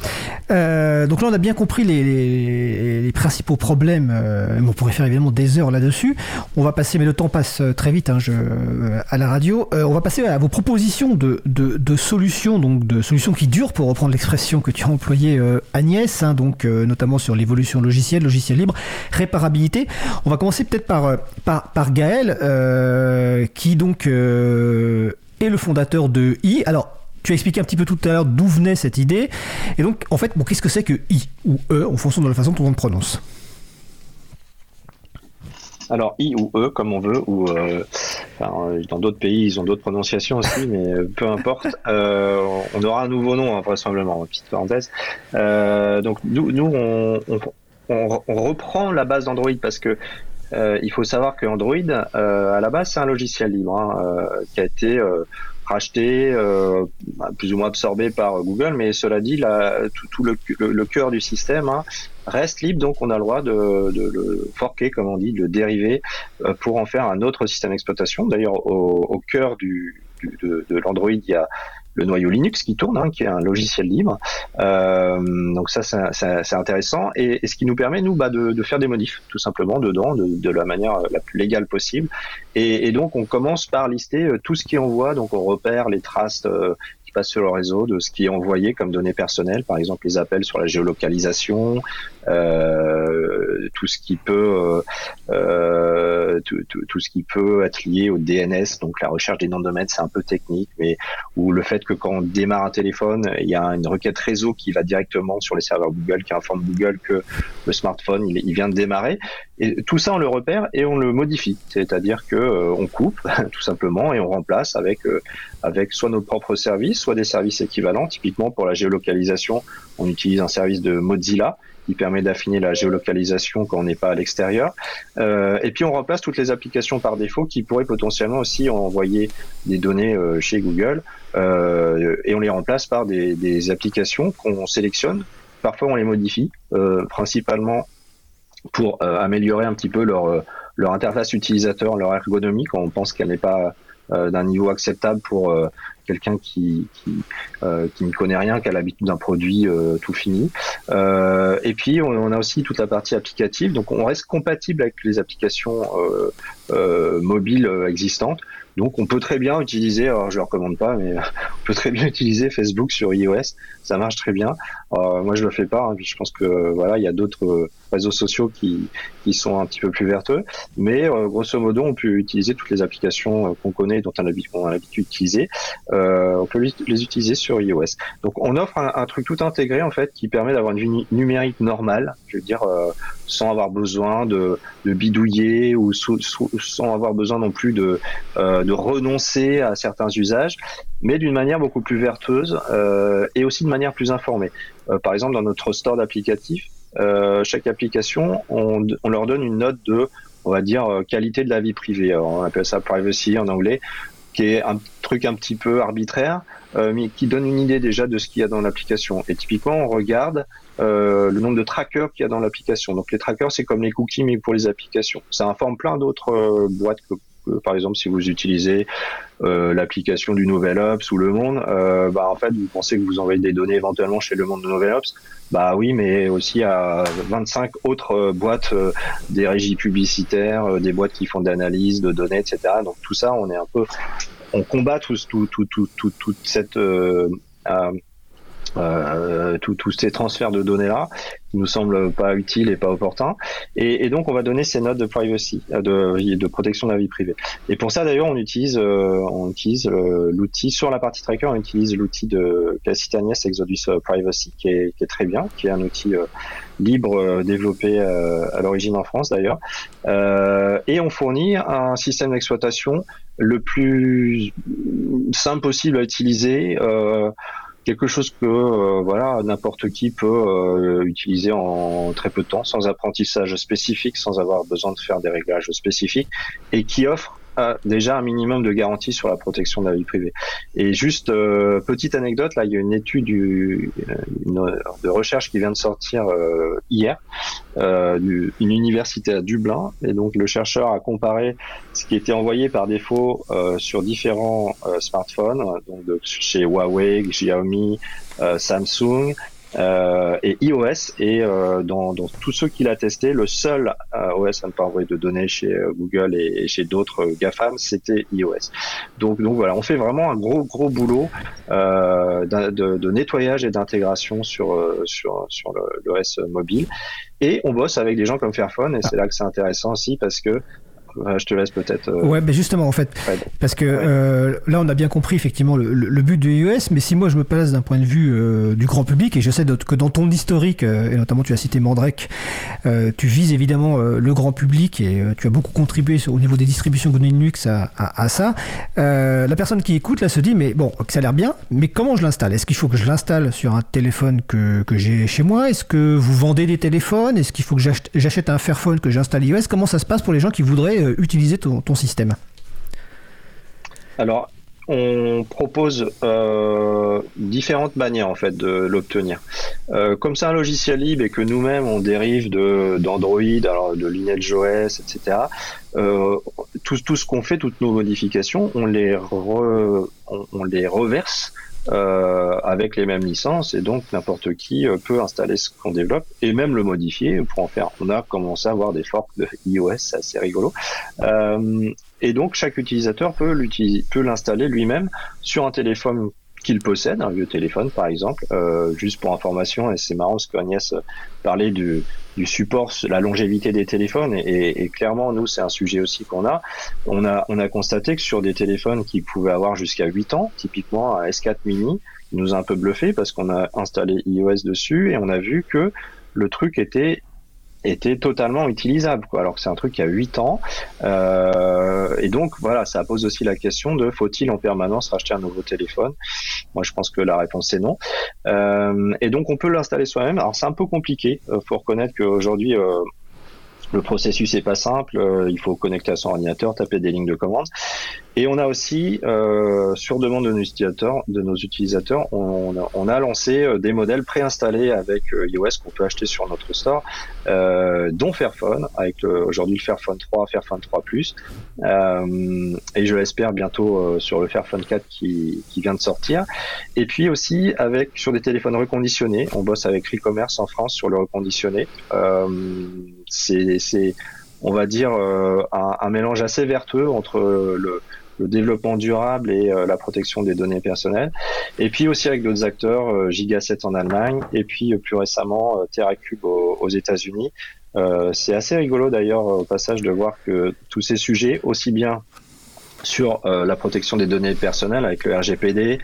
Euh, donc là, on a bien compris les, principaux problèmes. Euh, on pourrait faire évidemment des heures là-dessus. On va passer, mais le temps passe euh, très vite hein, je, à la radio. on va passer à vos propositions de, de, solutions, donc de solutions qui durent, pour reprendre l'expression que tu as employée, Agnès, hein, donc notamment sur l'évolution logicielle, logiciel libre, réparabilité. On va commencer peut-être par, par, par Gaël, qui donc est le fondateur de I. Alors, tu as expliqué un petit peu tout à l'heure d'où venait cette idée. Et donc, en fait, bon, qu'est-ce que c'est que I ou E en fonction de la façon dont on le prononce? Alors I ou E comme on veut, ou euh, dans d'autres pays ils ont d'autres prononciations aussi, mais peu importe. Euh, on aura un nouveau nom hein, vraisemblablement. Petite parenthèse. Euh, donc nous, nous on, on, reprend la base d'Android parce que il faut savoir que Android à la base c'est un logiciel libre hein, qui a été racheté, euh, plus ou moins absorbé par Google, mais cela dit, tout, le, cœur du système hein, reste libre, donc on a le droit de, le forquer, comme on dit, de le dériver euh, pour en faire un autre système d'exploitation. D'ailleurs, au, cœur de, de l'Android, il y a le noyau Linux qui tourne, hein, qui est un logiciel libre. Euh, donc ça, c'est intéressant. Et, ce qui nous permet, nous, bah, de, faire des modifs, tout simplement, dedans, de, la manière la plus légale possible. Et, donc, on commence par lister euh, tout ce qui envoie. Donc, on repère les traces euh, passe sur le réseau, de ce qui est envoyé comme données personnelles, par exemple les appels sur la géolocalisation, tout ce qui peut euh, euh tout, tout, tout, ce qui peut être lié au DNS, donc la recherche des noms de domaine, c'est un peu technique, mais ou le fait que quand on démarre un téléphone, il y a une requête réseau qui va directement sur les serveurs Google, qui informe Google que le smartphone il, il vient de démarrer, et tout ça on le repère et on le modifie, c'est-à-dire que euh, on coupe tout simplement et on remplace avec euh, avec soit nos propres services soit des services équivalents. Typiquement, pour la géolocalisation, on utilise un service de Mozilla qui permet d'affiner la géolocalisation quand on n'est pas à l'extérieur. Euh, et puis on remplace toutes les applications par défaut qui pourraient potentiellement aussi envoyer des données euh, chez Google euh, et on les remplace par des, applications qu'on sélectionne. Parfois on les modifie, principalement pour améliorer un petit peu leur interface utilisateur, leur ergonomie quand on pense qu'elle n'est pas d'un niveau acceptable pour quelqu'un qui qui, euh, ne connaît rien, qui a l'habitude d'un produit euh, tout fini. Euh, et puis on, a aussi toute la partie applicative, donc on reste compatible avec les applications mobiles existantes. Donc on peut très bien utiliser, alors je ne recommande pas, mais on peut très bien utiliser Facebook sur iOS, ça marche très bien. Euh, moi, je le fais pas. Hein, je pense que voilà, il y a d'autres réseaux sociaux qui, sont un petit peu plus vertueux, mais grosso modo, on peut utiliser toutes les applications qu'on connaît, dont on a l'habitude d'utiliser. on peut les utiliser sur iOS. Donc, on offre un, un, truc tout intégré en fait qui permet d'avoir une vie numérique normale, je veux dire, sans avoir besoin de, de bidouiller ou sans avoir besoin non plus de, euh, de renoncer à certains usages, mais d'une manière beaucoup plus vertueuse euh, et aussi de manière plus informée. Euh, par exemple, dans notre store d'applicatifs, chaque application, on, on, leur donne une note de, on va dire, qualité de la vie privée. on appelle ça privacy en anglais qui est un truc un petit peu arbitraire, mais qui donne une idée déjà de ce qu'il y a dans l'application. Et typiquement, on regarde euh, le nombre de trackers qu'il y a dans l'application. Donc les trackers, c'est comme les cookies, mais pour les applications. Ça informe plein d'autres euh, boîtes que, par exemple, si vous utilisez euh, l'application du Nouvel Ops ou Le Monde, euh, bah en fait, vous pensez que vous envoyez des données éventuellement chez Le Monde de Nouvel Ops. Bah oui, mais aussi à 25 autres boîtes, des régies publicitaires, des boîtes qui font d'analyse de données, etc. Donc tout ça, on est un peu, on combat tout, tout, tout, tout toute cette euh, tous ces transferts de données là qui nous semblent pas utiles et pas opportuns. Et, et, donc on va donner ces notes de privacy euh, de, de protection de la vie privée. Et pour ça d'ailleurs on utilise euh, on utilise euh, l'outil sur la partie tracker on utilise l'outil de Cassitanias Exodus Privacy qui est, qui est, très bien qui est un outil libre développé à l'origine en France d'ailleurs. Et on fournit un système d'exploitation le plus simple possible à utiliser euh, quelque chose que euh, voilà n'importe qui peut euh, utiliser en très peu de temps, sans apprentissage spécifique, sans avoir besoin de faire des réglages spécifiques, et qui offre déjà un minimum de garantie sur la protection de la vie privée. Et juste euh, petite anecdote, là il y a une étude du, de recherche qui vient de sortir euh, hier, euh, une université à Dublin, et donc le chercheur a comparé ce qui était envoyé par défaut sur différents smartphones, donc chez Huawei, Xiaomi, Samsung, euh, et iOS est euh, dans, dans, tous ceux qu'il a testé, le seul euh, OS à ne pas envoyer de données chez euh, Google et, chez d'autres GAFAM, c'était iOS. Donc, donc voilà, on fait vraiment un gros gros boulot de, de, nettoyage et d'intégration sur sur sur le, mobile. Et on bosse avec des gens comme Fairphone et c'est là que c'est intéressant aussi parce que je te laisse peut-être. Euh, ouais, mais justement, en fait, parce que euh, là, on a bien compris effectivement le, but de iOS, mais si moi je me place d'un point de vue euh, du grand public, et je sais que dans ton historique, et notamment tu as cité Mandrake, tu vises évidemment le grand public et tu as beaucoup contribué au niveau des distributions GNU Linux à, à, ça. la personne qui écoute là se dit, mais bon, ça a l'air bien, mais comment je l'installe? Est-ce qu'il faut que je l'installe sur un téléphone que, que j'ai chez moi? Est-ce que vous vendez des téléphones? Est-ce qu'il faut que j'achète un Fairphone que j'installe iOS? Comment ça se passe pour les gens qui voudraient euh, utiliser ton, système Alors, on propose euh, différentes manières en fait de l'obtenir. Euh, comme c'est un logiciel libre et que nous-mêmes on dérive de d'Android, alors de LineageOS, etc. tout, ce qu'on fait, toutes nos modifications, on les on, les reverse avec les mêmes licences et donc n'importe qui peut installer ce qu'on développe et même le modifier pour en faire. On a commencé à avoir des forks de iOS, c'est assez rigolo. Euh, et donc chaque utilisateur peut l'installer lui-même sur un téléphone qu'il possède, un vieux téléphone par exemple, euh, juste pour information, et c'est marrant ce qu'Agnès parlait du, du support, la longévité des téléphones, et, et clairement, nous, c'est un sujet aussi qu'on a. On, a. on a constaté que sur des téléphones qui pouvaient avoir jusqu'à 8 ans, typiquement un S4 mini, il nous a un peu bluffé parce qu'on a installé iOS dessus et on a vu que le truc était était totalement utilisable alors que c'est un truc qui a 8 ans. Euh, et donc voilà ça pose aussi la question de faut-il en permanence racheter un nouveau téléphone? Moi je pense que la réponse est non. Euh, et donc on peut l'installer soi-même. Alors c'est un peu compliqué euh, faut reconnaître qu'aujourd'hui le processus est pas simple, euh, il faut connecter à son ordinateur, taper des lignes de commande. Et on a aussi, euh, sur demande de nos utilisateurs, de nos utilisateurs on, a lancé euh, des modèles préinstallés avec iOS qu'on peut acheter sur notre store, dont Fairphone, avec aujourd'hui le Fairphone 3, Fairphone 3 Plus, et je l'espère bientôt sur le Fairphone 4 qui, vient de sortir. Et puis aussi avec sur des téléphones reconditionnés, on bosse avec Recommerce en France sur le reconditionné. C'est on va dire, un, un, mélange assez vertueux entre le, développement durable et la protection des données personnelles. Et puis aussi avec d'autres acteurs, Gigaset en Allemagne, et puis plus récemment TerraCube aux, États-Unis. c'est assez rigolo d'ailleurs au passage de voir que tous ces sujets, aussi bien sur la protection des données personnelles avec le RGPD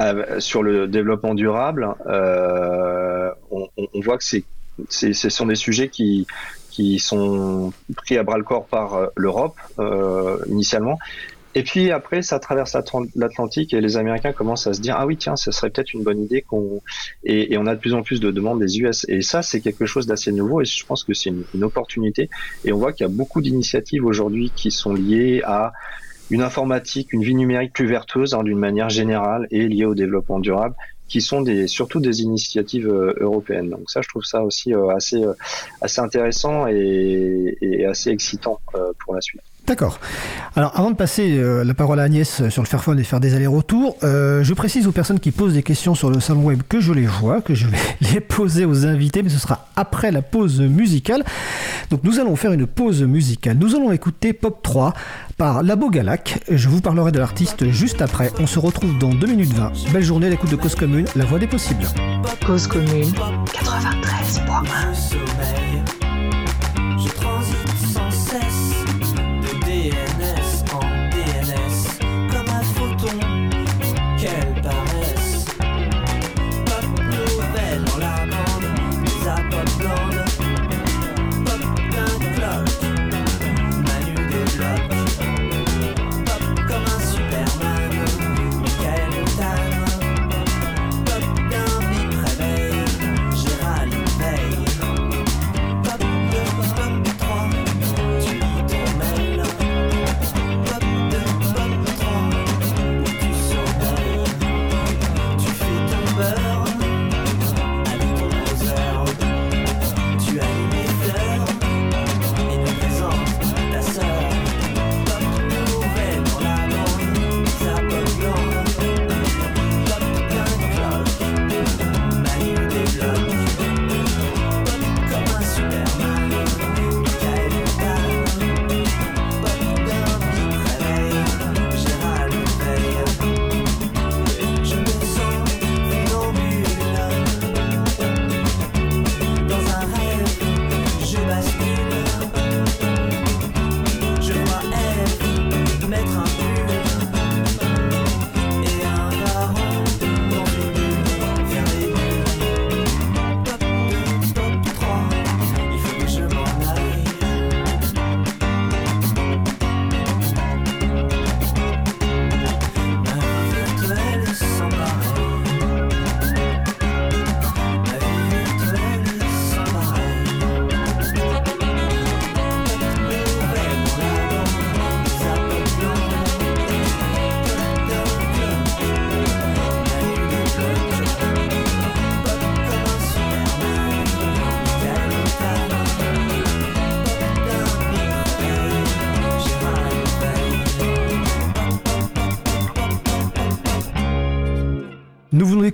euh, sur le développement durable, euh, on, voit que c'est, ce sont des sujets qui, qui sont pris à bras le corps par euh, l'Europe euh, initialement. Et puis après, ça traverse l'Atlantique et les Américains commencent à se dire ah oui tiens, ce serait peut-être une bonne idée qu'on et, on a de plus en plus de demandes des US et ça c'est quelque chose d'assez nouveau et je pense que c'est une, une opportunité. Et on voit qu'il y a beaucoup d'initiatives aujourd'hui qui sont liées à une informatique, une vie numérique plus vertueuse hein, d'une manière générale et liée au développement durable qui sont des, surtout des initiatives euh, européennes. Donc ça, je trouve ça aussi euh, assez, euh, assez intéressant et, et assez excitant pour la suite. D'accord. Alors, avant de passer euh, la parole à Agnès sur le Fairphone et faire des allers-retours, euh, je précise aux personnes qui posent des questions sur le salon web que je les vois, que je vais les poser aux invités, mais ce sera après la pause musicale. Donc, nous allons faire une pause musicale. Nous allons écouter Pop 3 par Labo Galac. Je vous parlerai de l'artiste juste après. On se retrouve dans 2 minutes 20. Belle journée à l'écoute de Cause Commune, la voix des possibles. Cause Commune 93.1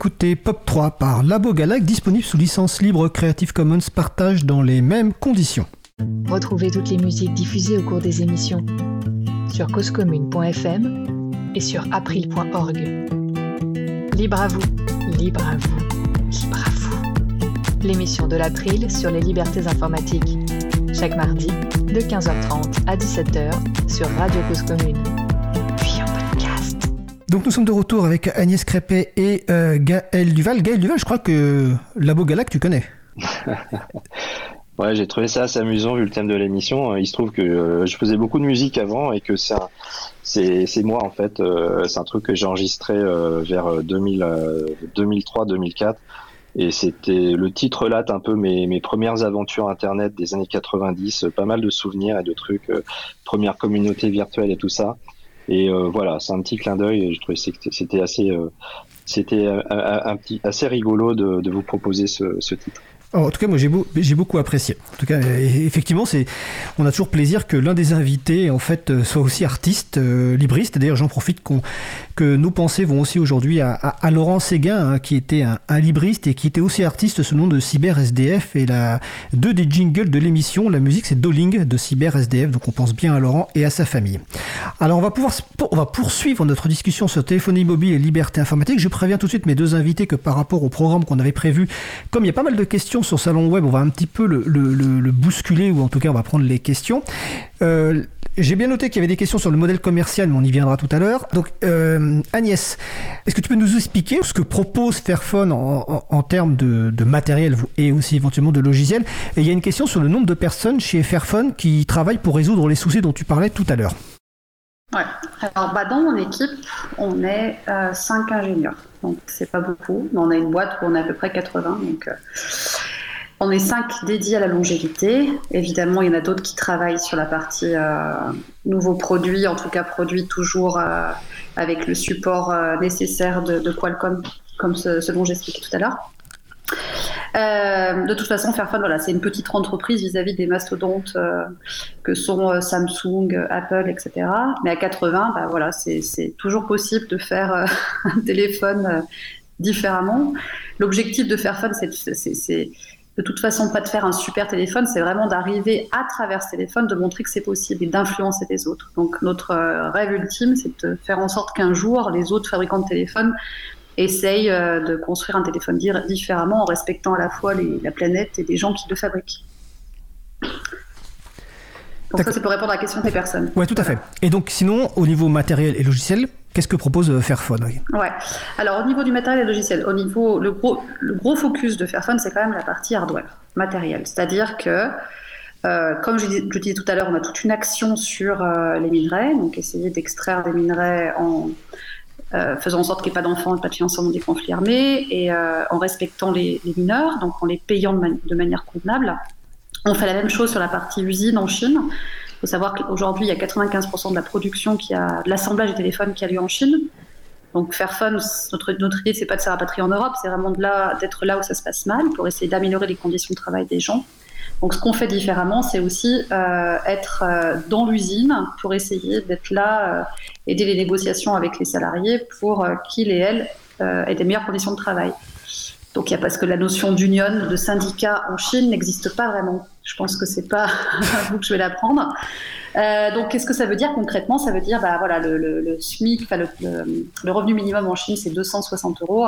écouter Pop 3 par Labo Galac, disponible sous licence libre Creative Commons partage dans les mêmes conditions. Retrouvez toutes les musiques diffusées au cours des émissions sur causecommune.fm et sur april.org. Libre à vous, libre à vous, libre à vous. L'émission de l'April sur les libertés informatiques. Chaque mardi, de 15h30 à 17h sur Radio Cause Commune. Donc nous sommes de retour avec Agnès Crépet et euh, Gaël Duval. Gaël Duval, je crois que Labo Galac, tu connais. ouais, j'ai trouvé ça assez amusant vu le thème de l'émission. Il se trouve que euh, je faisais beaucoup de musique avant et que c'est moi en fait. Euh, c'est un truc que j'ai enregistré vers 2003-2004 et c'était le titre relate un peu mes, mes premières aventures internet des années 90, pas mal de souvenirs et de trucs, première communauté virtuelle et tout ça. Et euh, voilà, c'est un petit clin d'œil. Je trouvais que c'était assez, euh, c'était un, petit, assez rigolo de, vous proposer ce, titre. en tout cas, moi, j'ai, beaucoup apprécié. En tout cas, effectivement, c'est, on a toujours plaisir que l'un des invités, en fait, euh, soit aussi artiste, libriste. D'ailleurs, j'en profite que nos pensées vont aussi aujourd'hui à, Laurent Séguin, hein, qui était un, libriste et qui était aussi artiste sous le nom de Cyber SDF. Et la, deux des jingles de l'émission, la musique, c'est Doling de Cyber SDF. Donc, on pense bien à Laurent et à sa famille. Alors, on va pouvoir, on va poursuivre notre discussion sur téléphonie mobile et liberté informatique. Je préviens tout de suite mes deux invités que par rapport au programme qu'on avait prévu, comme il y a pas mal de questions sur Salon Web, on va un petit peu le, bousculer, ou en tout cas on va prendre les questions. Euh, j'ai bien noté qu'il y avait des questions sur le modèle commercial, mais on y viendra tout à l'heure. Donc, euh, Agnès, est-ce que tu peux nous expliquer ce que propose Fairphone en, termes de, matériel et aussi éventuellement de logiciel? Et il y a une question sur le nombre de personnes chez Fairphone qui travaillent pour résoudre les soucis dont tu parlais tout à l'heure. Ouais. Alors, bah, dans mon équipe, on est 5 euh, ingénieurs. Donc, c'est pas beaucoup. Mais on a une boîte où on est à peu près 80. Donc, on est cinq dédiés à la longévité. Évidemment, il y en a d'autres qui travaillent sur la partie euh, nouveaux produits, en tout cas produits toujours euh, avec le support euh, nécessaire de, Qualcomm, comme ce, dont j'expliquais tout à l'heure. de toute façon, Fairphone, voilà, c'est une petite entreprise vis-à-vis des mastodontes que sont Samsung, Apple, etc. Mais à 80, bah, voilà, c'est toujours possible de faire un téléphone différemment. L'objectif de Fairphone, c'est de toute façon pas de faire un super téléphone, c'est vraiment d'arriver à travers ce téléphone, de montrer que c'est possible et d'influencer les autres. Donc notre euh, rêve ultime, c'est de faire en sorte qu'un jour, les autres fabricants de téléphones essayent euh, de construire un téléphone différemment en respectant à la fois la planète et les gens qui le fabriquent. Ça, c'est pour répondre à la question des personnes. Oui, tout à fait. Et donc sinon, au niveau matériel et logiciel, Qu'est-ce que propose euh, Fairphone Ouais. Alors au niveau du matériel et logiciel, au niveau le gros le gros focus de Fairphone, c'est quand même la partie hardware, matériel. C'est-à-dire que euh, comme je, disais tout à l'heure, on a toute une action sur euh, les minerais, donc essayer d'extraire des minerais en faisant en sorte qu'il n'y ait pas d'enfants, pas de financement des conflits armés, et en respectant les, mineurs, donc en les payant de manière convenable. On fait la même chose sur la partie usine en Chine faut savoir qu'aujourd'hui, il y a 95% de la production, qui a, de l'assemblage des téléphones qui a lieu en Chine. Donc Fairphone, notre, notre idée, c'est pas de se rapatrier en Europe, c'est vraiment là, d'être là où ça se passe mal pour essayer d'améliorer les conditions de travail des gens. Donc ce qu'on fait différemment, c'est aussi euh, être euh, dans l'usine pour essayer d'être là, euh, aider les négociations avec les salariés pour qu'ils et elles aient des meilleures conditions de travail. Donc il y a parce que la notion d'union, de syndicat en Chine n'existe pas vraiment. Je pense que c'est pas vous que je vais l'apprendre. Euh, donc qu'est-ce que ça veut dire concrètement? Ça veut dire bah voilà le, SMIC, le, revenu minimum en Chine c'est 260 euros.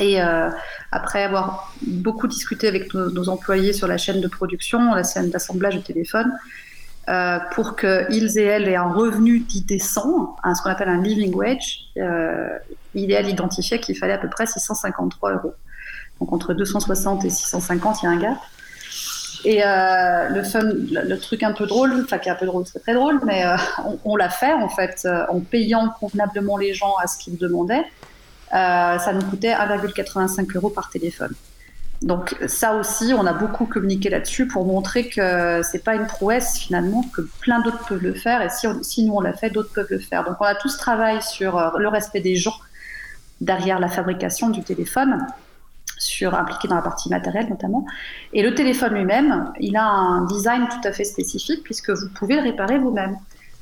Et euh, après avoir beaucoup discuté avec nos, employés sur la chaîne de production, la chaîne d'assemblage de téléphone, euh, pour qu'ils et elles aient un revenu dit décent, ce qu'on appelle un living wage, il est à l'identifier qu'il fallait à peu près 653 euros. Donc entre 260 et 650, il y a un gap. Et euh, le, truc un peu drôle, enfin qui est un peu drôle, c'est très drôle, mais euh, on, l'a fait en fait euh, en payant convenablement les gens à ce qu'ils demandaient. ça nous coûtait 1,85 euros par téléphone. Donc ça aussi, on a beaucoup communiqué là-dessus pour montrer que c'est pas une prouesse finalement, que plein d'autres peuvent le faire et si, si nous on l'a fait, d'autres peuvent le faire. Donc on a tout ce travail sur le respect des gens derrière la fabrication du téléphone sur, impliqué dans la partie matérielle notamment. Et le téléphone lui-même, il a un design tout à fait spécifique puisque vous pouvez le réparer vous-même.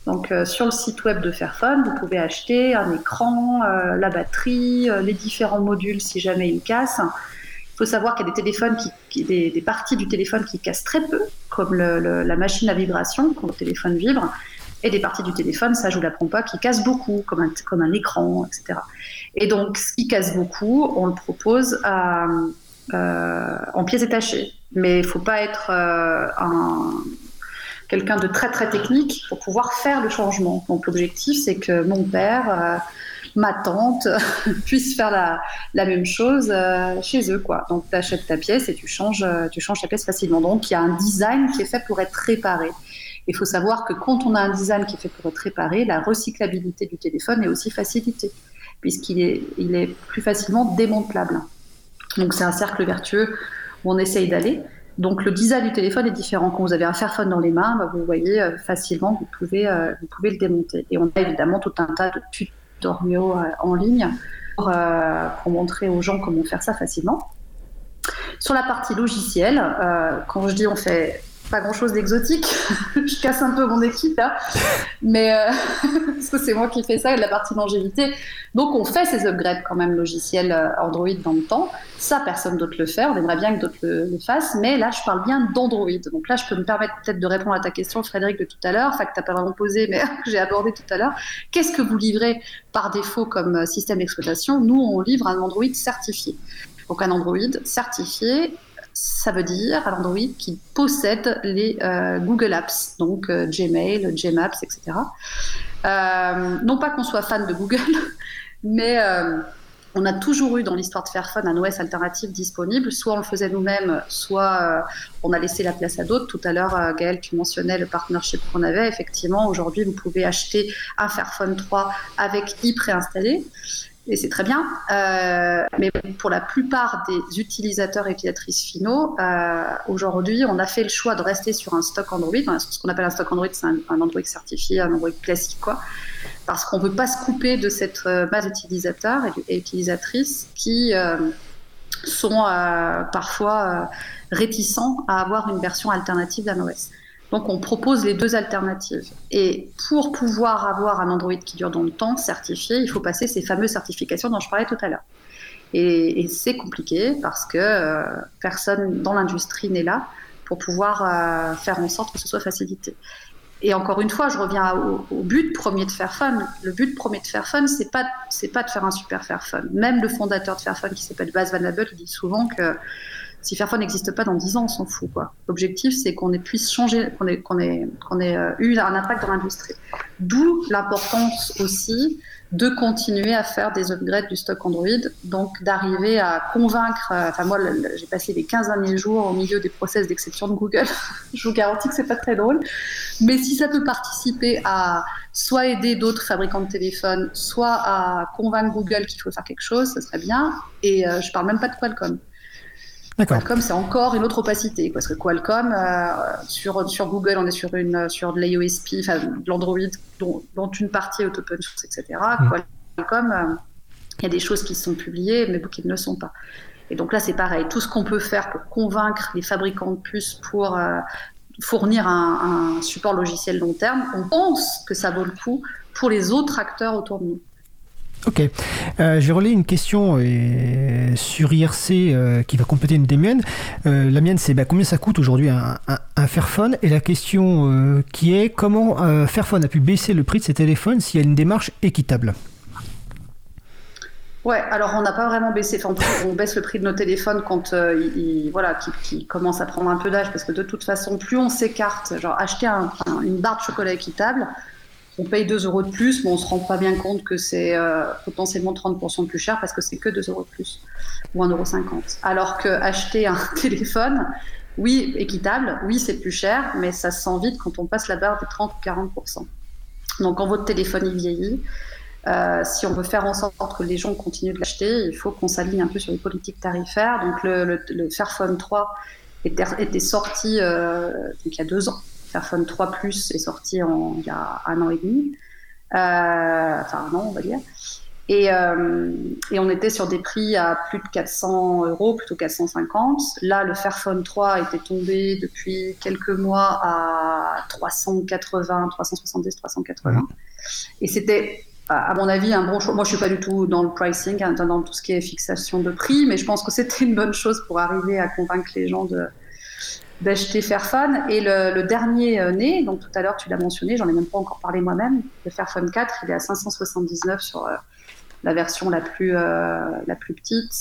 Donc euh, sur le site web de Fairphone, vous pouvez acheter un écran, euh, la batterie, euh, les différents modules si jamais ils cassent. Il faut savoir qu'il y a des téléphones qui, des, parties du téléphone qui cassent très peu, comme la machine à vibration quand le téléphone vibre, et des parties du téléphone, ça je vous l'apprends pas, qui cassent beaucoup, comme un, comme un écran, etc. Et donc, ce qui casse beaucoup, on le propose euh, en pièces détachées. Mais il ne faut pas être euh, quelqu'un de très très technique pour pouvoir faire le changement. Donc l'objectif, c'est que mon père, euh, ma tante puissent faire la, même chose chez eux. Quoi. Donc tu achètes ta pièce et tu changes, tu changes ta pièce facilement. Donc il y a un design qui est fait pour être réparé. Il faut savoir que quand on a un design qui est fait pour être réparé, la recyclabilité du téléphone est aussi facilitée puisqu'il est, plus facilement démantelable. Donc c'est un cercle vertueux où on essaye d'aller. Donc le design du téléphone est différent. Quand vous avez un Fairphone dans les mains, bah, vous voyez euh, facilement, vous pouvez, euh, vous pouvez le démonter. Et on a évidemment tout un tas de tutoriaux euh, en ligne pour, pour, montrer aux gens comment faire ça facilement. Sur la partie logicielle, quand je dis on fait pas grand chose d'exotique. je casse un peu mon équipe là, mais euh, parce que c'est moi qui fais ça, la partie longévité. Donc on fait ces upgrades quand même logiciels euh, Android dans le temps. Ça, personne d'autre le fait. On aimerait bien que d'autres le, fassent, mais là je parle bien d'Android. Donc là, je peux me permettre peut-être de répondre à ta question, Frédéric, de tout à l'heure, enfin que t'as pas vraiment posé, mais que j'ai abordé tout à l'heure. Qu'est-ce que vous livrez par défaut comme euh, système d'exploitation? Nous, on livre un Android certifié. Donc un Android certifié ça veut dire à l'Android qui possède les euh, Google Apps, donc euh, Gmail, Gmaps, etc. Euh, non pas qu'on soit fan de Google, mais on a toujours eu dans l'histoire de Fairphone un OS alternatif disponible. Soit on le faisait nous-mêmes, soit on a laissé la place à d'autres. Tout à l'heure, Gaël, tu mentionnais le partnership qu'on avait. Effectivement, aujourd'hui, vous pouvez acheter un Fairphone 3 avec i préinstallé et c'est très bien. Euh, mais pour la plupart des utilisateurs et utilisatrices finaux, euh, aujourd'hui, on a fait le choix de rester sur un stock Android. Ce qu'on appelle un stock Android, c'est un, Android certifié, un Android classique, quoi. Parce qu'on ne veut pas se couper de cette euh, base d'utilisateurs et, utilisatrices qui sont parfois réticents à avoir une version alternative d'un OS. Donc on propose les deux alternatives. Et pour pouvoir avoir un Android qui dure dans le temps, certifié, il faut passer ces fameuses certifications dont je parlais tout à l'heure. Et, c'est compliqué parce que euh, personne dans l'industrie n'est là pour pouvoir euh, faire en sorte que ce soit facilité. Et encore une fois, je reviens au, but premier de Fairphone. Le but premier de Fairphone, c'est pas c'est pas de faire un super Fairphone. Même le fondateur de Fairphone, qui s'appelle Baz Van Abel, dit souvent que si Fairphone n'existe pas dans 10 ans, on s'en fout. L'objectif, c'est qu'on puisse changer, qu'on ait, qu'on ait, euh, eu un impact dans l'industrie. D'où l'importance aussi de continuer à faire des upgrades du stock Android, donc d'arriver à convaincre. Euh, enfin, moi, j'ai passé les 15 derniers jours au milieu des process d'exception de Google. Je vous garantis que c'est pas très drôle. Mais si ça peut participer à soit aider d'autres fabricants de téléphones, soit à convaincre Google qu'il faut faire quelque chose, ça serait bien. Et euh, je parle même pas de Qualcomm. Qualcomm, c'est encore une autre opacité, parce que Qualcomm, euh, sur, sur Google, on est sur, une, sur de l'IOSP, enfin, de l'Android, dont, dont, une partie est open source, etc. Mm. Qualcomm, euh, il y a des choses qui sont publiées, mais qui ne le sont pas. Et donc là, c'est pareil. Tout ce qu'on peut faire pour convaincre les fabricants de puces pour euh, fournir un, un, support logiciel long terme, on pense que ça vaut le coup pour les autres acteurs autour de nous. Ok. Euh, relayé une question euh, sur IRC euh, qui va compléter une des miennes. Euh, la mienne, c'est bah, combien ça coûte aujourd'hui un, Fairphone? Et la question qui est comment Fairphone a pu baisser le prix de ses téléphones s'il y a une démarche équitable? Ouais, alors on n'a pas vraiment baissé. Enfin, on baisse le prix de nos téléphones quand ils, voilà, qui, commencent à prendre un peu d'âge, parce que de toute façon, plus on s'écarte, genre acheter une barre de chocolat équitable, on paye 2 euros de plus, mais on se rend pas bien compte que c'est euh, potentiellement 30% de plus cher parce que c'est que 2 euros de plus ou 1,50 euros. Alors que acheter un téléphone, oui, équitable, oui, c'est plus cher, mais ça se sent vite quand on passe la barre des 30 ou 40%. Donc quand votre téléphone il vieillit, euh, si on veut faire en sorte que les gens continuent de l'acheter, il faut qu'on s'aligne un peu sur les politiques tarifaires. Donc le, Fairphone 3 était, sorti euh, il y a deux ans Fairphone 3 Plus est sorti en, il y a un an et demi, euh, enfin un an on va dire. Et, euh, et, on était sur des prix à plus de 400 euros, plutôt 450. Là, le Fairphone 3 était tombé depuis quelques mois à 380, 370, 380. Et c'était, à mon avis, un bon choix. Moi, je suis pas du tout dans le pricing, hein, dans tout ce qui est fixation de prix, mais je pense que c'était une bonne chose pour arriver à convaincre les gens de, d'acheter Fairphone. Et le, dernier euh, né, donc tout à l'heure tu l'as mentionné, j'en ai même pas encore parlé moi-même, le Fairphone 4, il est à 579 sur euh, la version la plus, euh, la plus petite,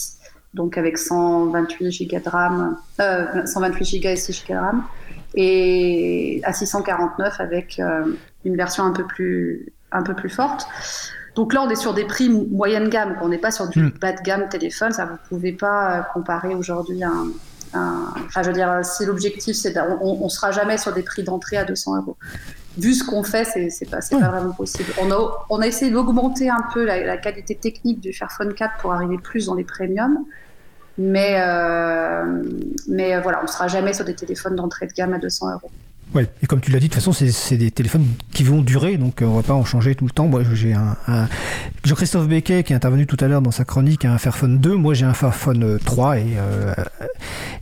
donc avec 128 Go de RAM, 128 Go et 6 Go de RAM, et à 649 avec une version un peu plus, un peu plus forte. Donc là, on est sur des prix moyenne gamme, on n'est pas sur du hmm. bas de gamme téléphone. Ça, vous pouvez pas comparer aujourd'hui à un, enfin, je veux dire, si l'objectif, c'est on, on sera jamais sur des prix d'entrée à 200 euros. Vu ce qu'on fait, c'est pas, pas vraiment possible. On a, on a essayé d'augmenter un peu la, qualité technique du Fairphone 4 pour arriver plus dans les premiums. Mais, euh, mais voilà, on ne sera jamais sur des téléphones d'entrée de gamme à 200 euros. Ouais, et comme tu l'as dit, de toute façon, c'est des téléphones qui vont durer, donc euh, on va pas en changer tout le temps. Moi, j'ai un, Jean-Christophe Becquet qui est intervenu tout à l'heure dans sa chronique a un Fairphone 2. Moi, j'ai un Fairphone 3 et, euh,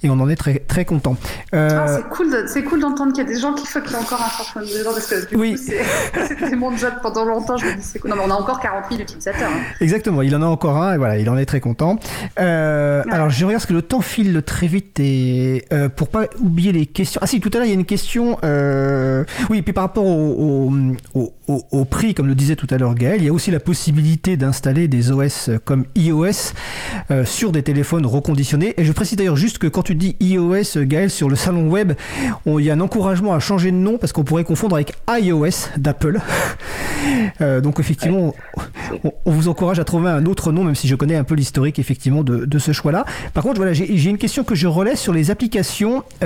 et on en est très très content. Euh... Ah, c'est cool, c'est cool d'entendre qu'il y a des gens qui font qu'il y a encore un Fairphone 2 parce que du oui. c'était mon job pendant longtemps. Je me dis cool. Non, mais on a encore 40 000 utilisateurs. Hein. Exactement, il en a encore un et voilà, il en est très content. Euh, Alors, je regarde ce que le temps file très vite et pour pas oublier les questions. Ah si, tout à l'heure il y a une question euh, oui, et puis par rapport au, prix, comme le disait tout à l'heure Gaël, il y a aussi la possibilité d'installer des OS comme iOS euh, sur des téléphones reconditionnés. Et je précise d'ailleurs juste que quand tu dis iOS, Gaël, sur le salon web, il y a un encouragement à changer de nom parce qu'on pourrait confondre avec iOS d'Apple. Euh, donc effectivement, on, vous encourage à trouver un autre nom, même si je connais un peu l'historique effectivement de, de ce choix-là. Par contre, voilà, j'ai une question que je relais sur les applications qui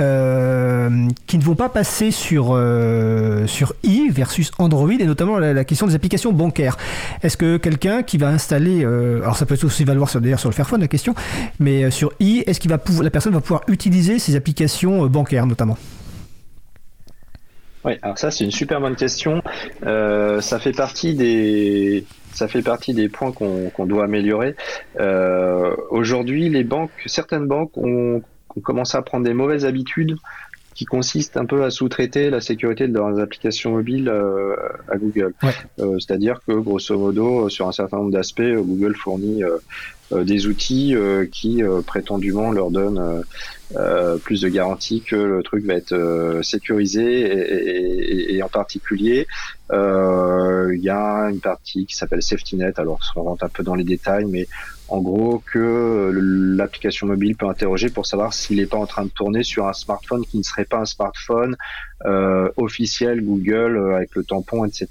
ne vont pas passer sur, euh, sur i versus Android et notamment la, question des applications bancaires. Est-ce que quelqu'un qui va installer, euh, alors ça peut aussi valoir d'ailleurs sur le Fairphone la question, mais euh, sur i, est-ce pouvoir, la personne va pouvoir utiliser ces applications bancaires notamment? Oui, alors ça c'est une super bonne question. ça fait partie des ça fait partie des points qu'on doit améliorer. Aujourd'hui, les banques, certaines banques ont, commencé à prendre des mauvaises habitudes qui consiste un peu à sous-traiter la sécurité de leurs applications mobiles euh, à Google. Euh, c'est-à-dire que grosso modo, sur un certain nombre d'aspects, Google fournit euh, des outils qui prétendument leur donnent plus de garanties que le truc va être sécurisé et, et, en particulier il y a une partie qui s'appelle SafetyNet. Alors on rentre un peu dans les détails, mais en gros que l'application mobile peut interroger pour savoir s'il n'est pas en train de tourner sur un smartphone qui ne serait pas un smartphone euh, officiel Google euh, avec le tampon, etc.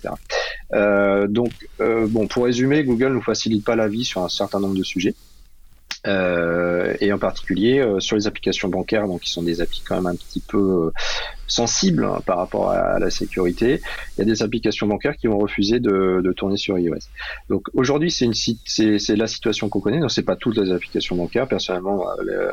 Euh, donc, euh, bon, pour résumer, Google nous facilite pas la vie sur un certain nombre de sujets. Euh, et en particulier euh, sur les applications bancaires, donc qui sont des applis quand même un petit peu sensibles hein, par rapport à, la sécurité, il y a des applications bancaires qui vont refuser de, de tourner sur iOS. Donc aujourd'hui, c'est une c'est la situation qu'on connaît. Donc c'est pas toutes les applications bancaires. Personnellement, euh,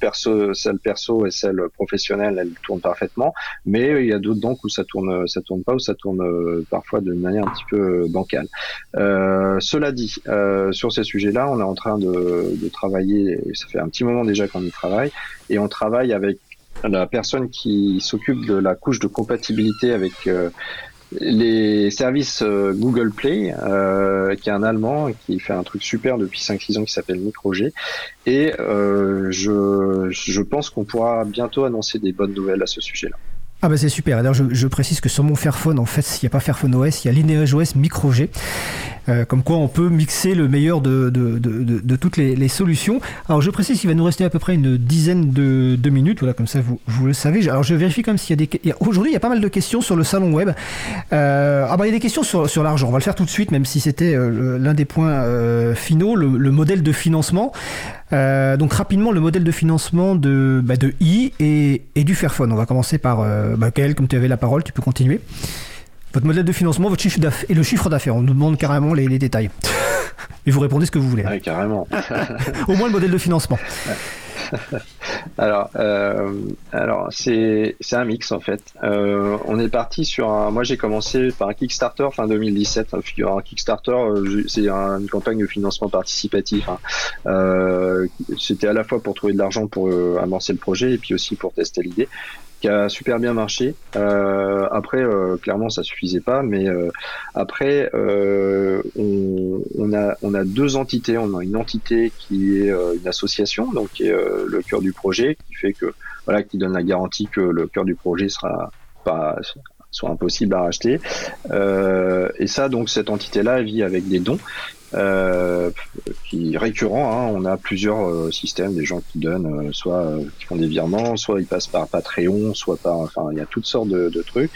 perso, celle perso et celle professionnelle, elles tournent parfaitement. Mais il y a d'autres donc où ça tourne, ça tourne pas, ou ça tourne euh, parfois de manière un petit peu bancale. Euh, cela dit, euh, sur ces sujets-là, on est en train de, de Ça fait un petit moment déjà qu'on y travaille, et on travaille avec la personne qui s'occupe de la couche de compatibilité avec euh, les services euh, Google Play, euh, qui est un Allemand qui fait un truc super depuis 5-6 ans qui s'appelle MicroG. Et je, je pense qu'on pourra bientôt annoncer des bonnes nouvelles à ce sujet-là. Ah bah c'est super. Alors je, je, précise que sur mon Fairphone, en fait, il n'y a pas Fairphone OS, il y a Lineage OS Micro G. Euh, comme quoi on peut mixer le meilleur de, de, de, de toutes les, les, solutions. Alors je précise qu'il va nous rester à peu près une dizaine de, de minutes. Voilà, comme ça vous, vous le savez. Alors je vérifie comme s'il y a des. Aujourd'hui, il y a pas mal de questions sur le salon web. Euh, ah bah il y a des questions sur, sur l'argent. On va le faire tout de suite, même si c'était euh, l'un des points euh, finaux, le, le, modèle de financement. Euh, donc rapidement le modèle de financement de, bah, de i et, et, du Fairphone. On va commencer par euh, bah, comme tu avais la parole, tu peux continuer. Votre modèle de financement, votre chiffre d'affaires et le chiffre d'affaires. On nous demande carrément les, les détails. et vous répondez ce que vous voulez. Oui, carrément. Au moins le modèle de financement. alors, euh, alors c'est un mix en fait. Euh, on est parti sur un. Moi, j'ai commencé par un Kickstarter fin 2017. Un Kickstarter, euh, c'est une campagne de financement participatif. Hein. Euh, C'était à la fois pour trouver de l'argent pour euh, amorcer le projet et puis aussi pour tester l'idée qui a super bien marché. Euh, après, euh, clairement, ça suffisait pas, mais euh, après, euh, on, on, a, on a deux entités. On a une entité qui est une association, donc qui le cœur du projet, qui fait que voilà, qui donne la garantie que le cœur du projet sera pas soit impossible à racheter. et ça, donc cette entité-là, vit avec des dons euh, qui récurrent. Hein. On a plusieurs euh, systèmes, des gens qui donnent, euh, soit euh, qui font des virements, soit ils passent par Patreon, soit par, enfin, il y a toutes sortes de, de trucs.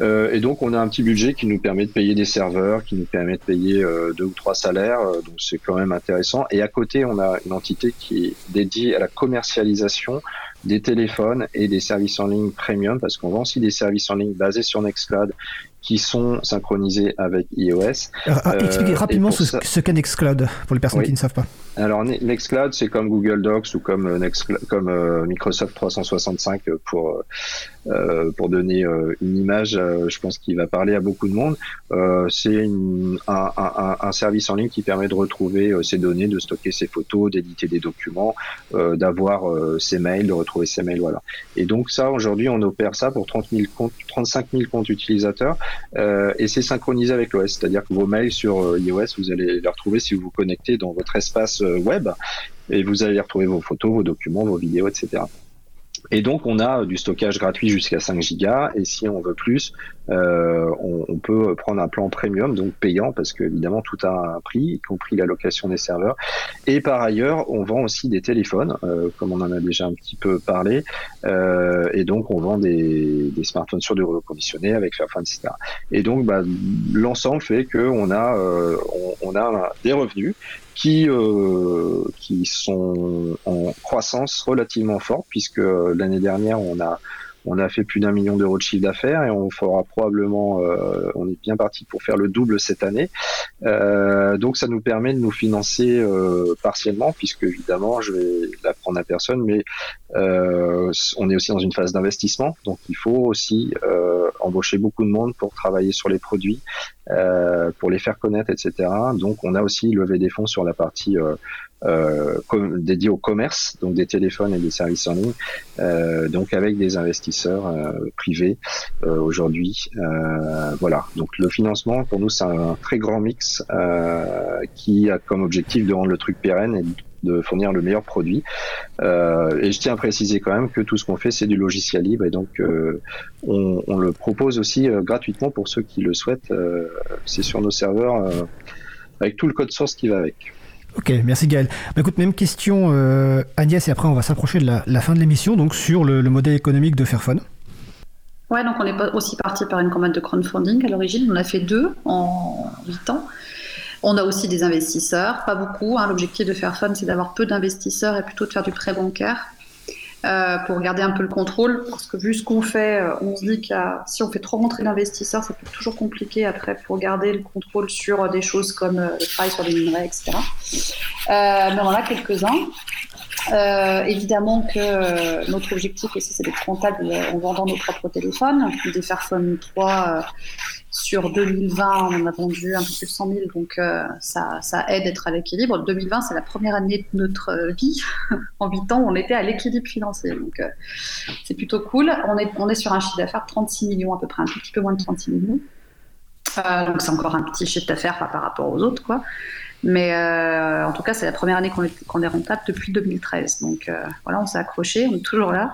et donc, on a un petit budget qui nous permet de payer des serveurs, qui nous permet de payer deux ou trois salaires. donc, c'est quand même intéressant. Et à côté, on a une entité qui est dédiée à la commercialisation des téléphones et des services en ligne premium parce qu'on vend aussi des services en ligne basés sur Nextcloud qui sont synchronisés avec iOS. expliquez rapidement ce, qu'est Nextcloud pour les personnes qui ne savent pas. Alors Nextcloud, c'est comme Google Docs ou comme, euh, comme euh, Microsoft 365 pour, euh, pour donner une image. je pense qu'il va parler à beaucoup de monde. c'est un, un, un, service en ligne qui permet de retrouver ses données, de stocker ses photos, d'éditer des documents, d'avoir ses mails, de retrouver ses mails. Voilà. Et donc ça, aujourd'hui, on opère ça pour 30 000 comptes, 35 000 comptes utilisateurs et c'est synchronisé avec l'OS. C'est-à-dire que vos mails sur iOS, vous allez les retrouver si vous vous connectez dans votre espace web et vous allez retrouver vos photos, vos documents, vos vidéos, etc. Et donc on a du stockage gratuit jusqu'à 5 gigas et si on veut plus, euh, on, peut prendre un plan premium, donc payant parce que évidemment tout a un prix, y compris la location des serveurs. Et par ailleurs, on vend aussi des téléphones, euh, comme on en a déjà un petit peu parlé, euh, et donc on vend des, smartphones sur du reconditionné avec Fairphone, etc. Et donc bah, l'ensemble fait qu'on a on, a des revenus qui, euh, qui sont en croissance relativement forte, puisque l'année dernière, on a on a fait plus d'un million d'euros de chiffre d'affaires et on fera probablement, euh, on est bien parti pour faire le double cette année. Euh, donc ça nous permet de nous financer euh, partiellement, puisque évidemment, je vais l'apprendre à personne, mais on est aussi dans une phase d'investissement, donc il faut aussi embaucher beaucoup de monde pour travailler sur les produits, pour les faire connaître, etc. Donc on a aussi levé des fonds sur la partie euh, dédié au commerce, donc des téléphones et des services en ligne, euh, donc avec des investisseurs euh, privés euh, aujourd'hui. Euh, voilà, donc le financement pour nous c'est un très grand mix qui a comme objectif de rendre le truc pérenne et de fournir le meilleur produit. et je tiens à préciser quand même que tout ce qu'on fait, c'est du logiciel libre et donc on, on, le propose aussi gratuitement pour ceux qui le souhaitent. c'est sur nos serveurs avec tout le code source qui va avec. Ok, merci Gaël. Bah, écoute, même question euh, Agnès, et après on va s'approcher de la, fin de l'émission, donc sur le, modèle économique de Fairphone. Ouais, donc on est aussi parti par une commande de crowdfunding à l'origine. On a fait deux en 8 ans. On a aussi des investisseurs, pas beaucoup. Hein. L'objectif de Fairphone, c'est d'avoir peu d'investisseurs et plutôt de faire du prêt bancaire. Euh, pour garder un peu le contrôle. Parce que vu ce qu'on fait, euh, on se dit que si on fait trop rentrer d'investisseurs, ça peut être toujours compliqué après pour garder le contrôle sur des choses comme euh, le travail sur les minerais, etc. mais on en a quelques-uns. évidemment que notre objectif aussi, c'est d'être rentable en vendant nos propres téléphones. Des Fairphone 3 sur 2020, on a vendu un peu plus de 100 000, donc euh, ça, aide d'être à l'équilibre. 2020, c'est la première année de notre euh, vie. en 8 ans, on était à l'équilibre financier, donc euh, c'est plutôt cool. On est, on est sur un chiffre d'affaires de 36 millions à peu près, un petit peu moins de 36 millions. donc c'est encore un petit chiffre d'affaires par rapport aux autres, quoi. Mais euh, en tout cas, c'est la première année qu'on est, est, rentable depuis 2013. Donc euh, voilà, on s'est accroché, on est toujours là.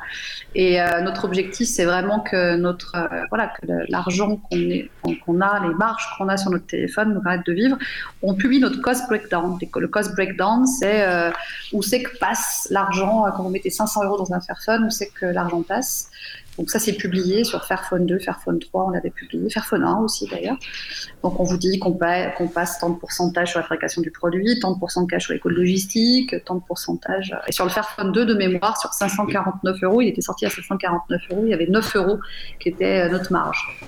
Et euh, notre objectif, c'est vraiment que notre voilà que l'argent qu'on qu'on a, les marges qu'on a sur notre téléphone nous permettent de vivre. On publie notre cost breakdown. Le cost breakdown, c'est où c'est que passe l'argent quand vous mettez 500 euros dans un Fairphone, où c'est que l'argent passe. Donc ça, c'est publié sur Fairphone 2, Fairphone 3, on l'avait publié, Fairphone 1 aussi d'ailleurs. Donc on vous dit qu'on passe tant de pourcentage sur la fabrication du produit, tant de pourcentage sur les coûts logistiques, tant de pourcentage. Et sur le Fairphone 2 de mémoire, sur 549 euros, il était sorti à 549 euros, il y avait 9 euros qui était euh, notre marge.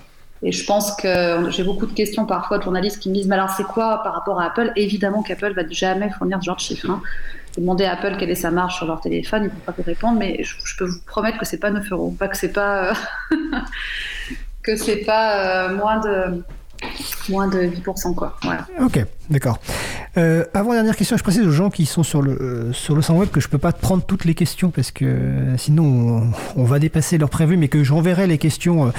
Et je pense que j'ai beaucoup de questions parfois de journalistes qui me disent Mais alors, c'est quoi par rapport à Apple? Évidemment qu'Apple va jamais fournir ce genre de chiffres. Hein. Demandez à Apple quelle est sa marge sur leur téléphone, ils ne vont pas vous répondre, mais je, peux vous promettre que c'est pas 9 euros, pas que c'est pas, euh, que pas euh, moins de moins de 8%. Quoi. Voilà. Ok, d'accord. Euh, avant dernière question, je précise aux gens qui sont sur le, euh, sur le web que je peux pas prendre toutes les questions parce que euh, sinon on, va dépasser leur prévu, mais que j'enverrai les questions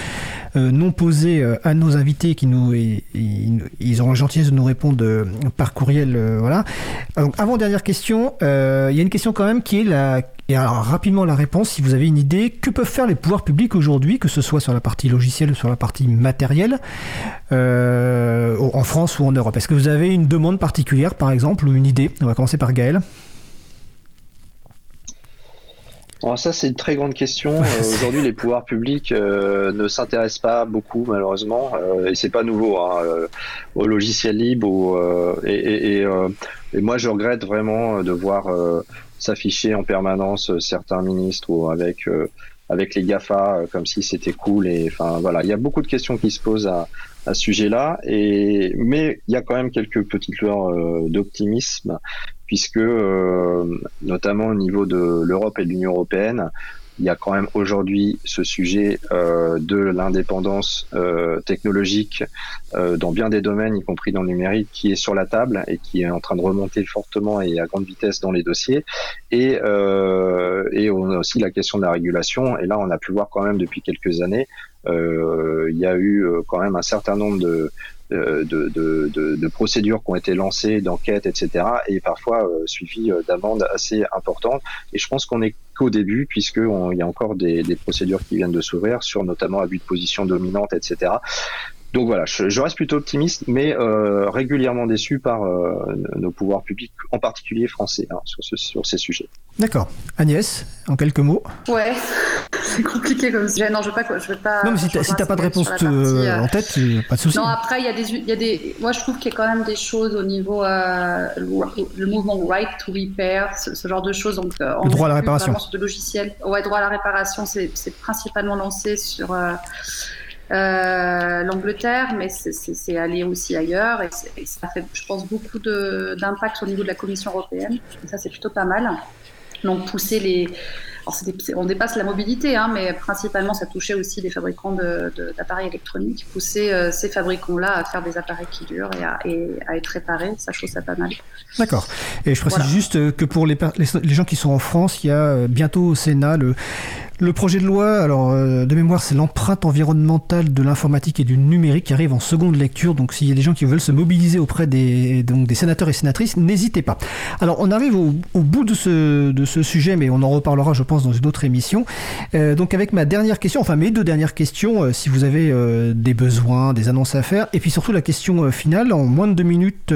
euh, non posées à nos invités qui nous ils, auront la gentillesse de nous répondre par courriel. voilà. avant dernière question, il y a une question quand même qui est la et alors rapidement la réponse, si vous avez une idée, que peuvent faire les pouvoirs publics aujourd'hui, que ce soit sur la partie logicielle ou sur la partie matérielle, euh, en France ou en Europe? Est-ce que vous avez une demande particulière, par exemple, ou une idée? On va commencer par Gaël. Alors ça, c'est une très grande question. Euh, aujourd'hui, les pouvoirs publics euh, ne s'intéressent pas beaucoup, malheureusement, et c'est pas nouveau, hein, au logiciel libre. et, et, moi, je regrette vraiment de voir s'afficher en permanence euh, certains ministres ou avec euh, avec les Gafa comme si c'était cool et enfin voilà, il y a beaucoup de questions qui se posent à, à ce sujet-là et mais il y a quand même quelques petites lueurs d'optimisme puisque notamment au niveau de l'Europe et de l'Union européenne il y a quand même aujourd'hui ce sujet euh, de l'indépendance euh, technologique euh, dans bien des domaines, y compris dans le numérique, qui est sur la table et qui est en train de remonter fortement et à grande vitesse dans les dossiers. Et, et on a aussi la question de la régulation. Et là, on a pu voir quand même depuis quelques années, il y a eu quand même un certain nombre de, de, de, de, de, procédures qui ont été lancées, d'enquêtes, etc., et parfois euh, suivies d'amendes assez importantes. Et je pense qu'on est qu'au début, puisqu'il y a encore des, des, procédures qui viennent de s'ouvrir sur notamment abus de position dominante, etc. Donc voilà, je, reste plutôt optimiste, mais euh, régulièrement déçu par euh, nos pouvoirs publics, en particulier français, hein, sur, ce, sur, ces sujets. D'accord. Agnès, en quelques mots? Ouais, c'est compliqué comme sujet. Non, je ne veux pas. Je veux pas non, mais si tu n'as pas de réponse euh, en tête, pas de souci. Non, après, il y, a des, y a des. Moi, je trouve qu'il y a quand même des choses au niveau. le mouvement Right to Repair, ce, genre de choses. Donc, le droit à la réparation. De logiciels. Ouais, droit à la réparation, c'est principalement lancé sur euh, l'Angleterre, mais c'est allé aussi ailleurs et, ça fait, je pense, beaucoup d'impact au niveau de la Commission européenne. Et ça, c'est plutôt pas mal. Donc, pousser les. on dépasse la mobilité, hein, mais principalement, ça touchait aussi les fabricants d'appareils électroniques. Pousser euh, ces fabricants-là à faire des appareils qui durent et à, et à être réparés, ça, je trouve ça pas mal. D'accord. Et je précise juste que pour les, les, gens qui sont en France, il y a euh, bientôt au Sénat le le projet de loi, alors euh, de mémoire, c'est l'empreinte environnementale de l'informatique et du numérique qui arrive en seconde lecture. Donc s'il y a des gens qui veulent se mobiliser auprès des, donc, des sénateurs et sénatrices, n'hésitez pas. Alors on arrive au, bout de ce, de ce sujet, mais on en reparlera, je pense, dans une autre émission. Euh, donc avec ma dernière question, enfin mes deux dernières questions, euh, si vous avez des besoins, des annonces à faire, et puis surtout la question finale, en moins de deux minutes,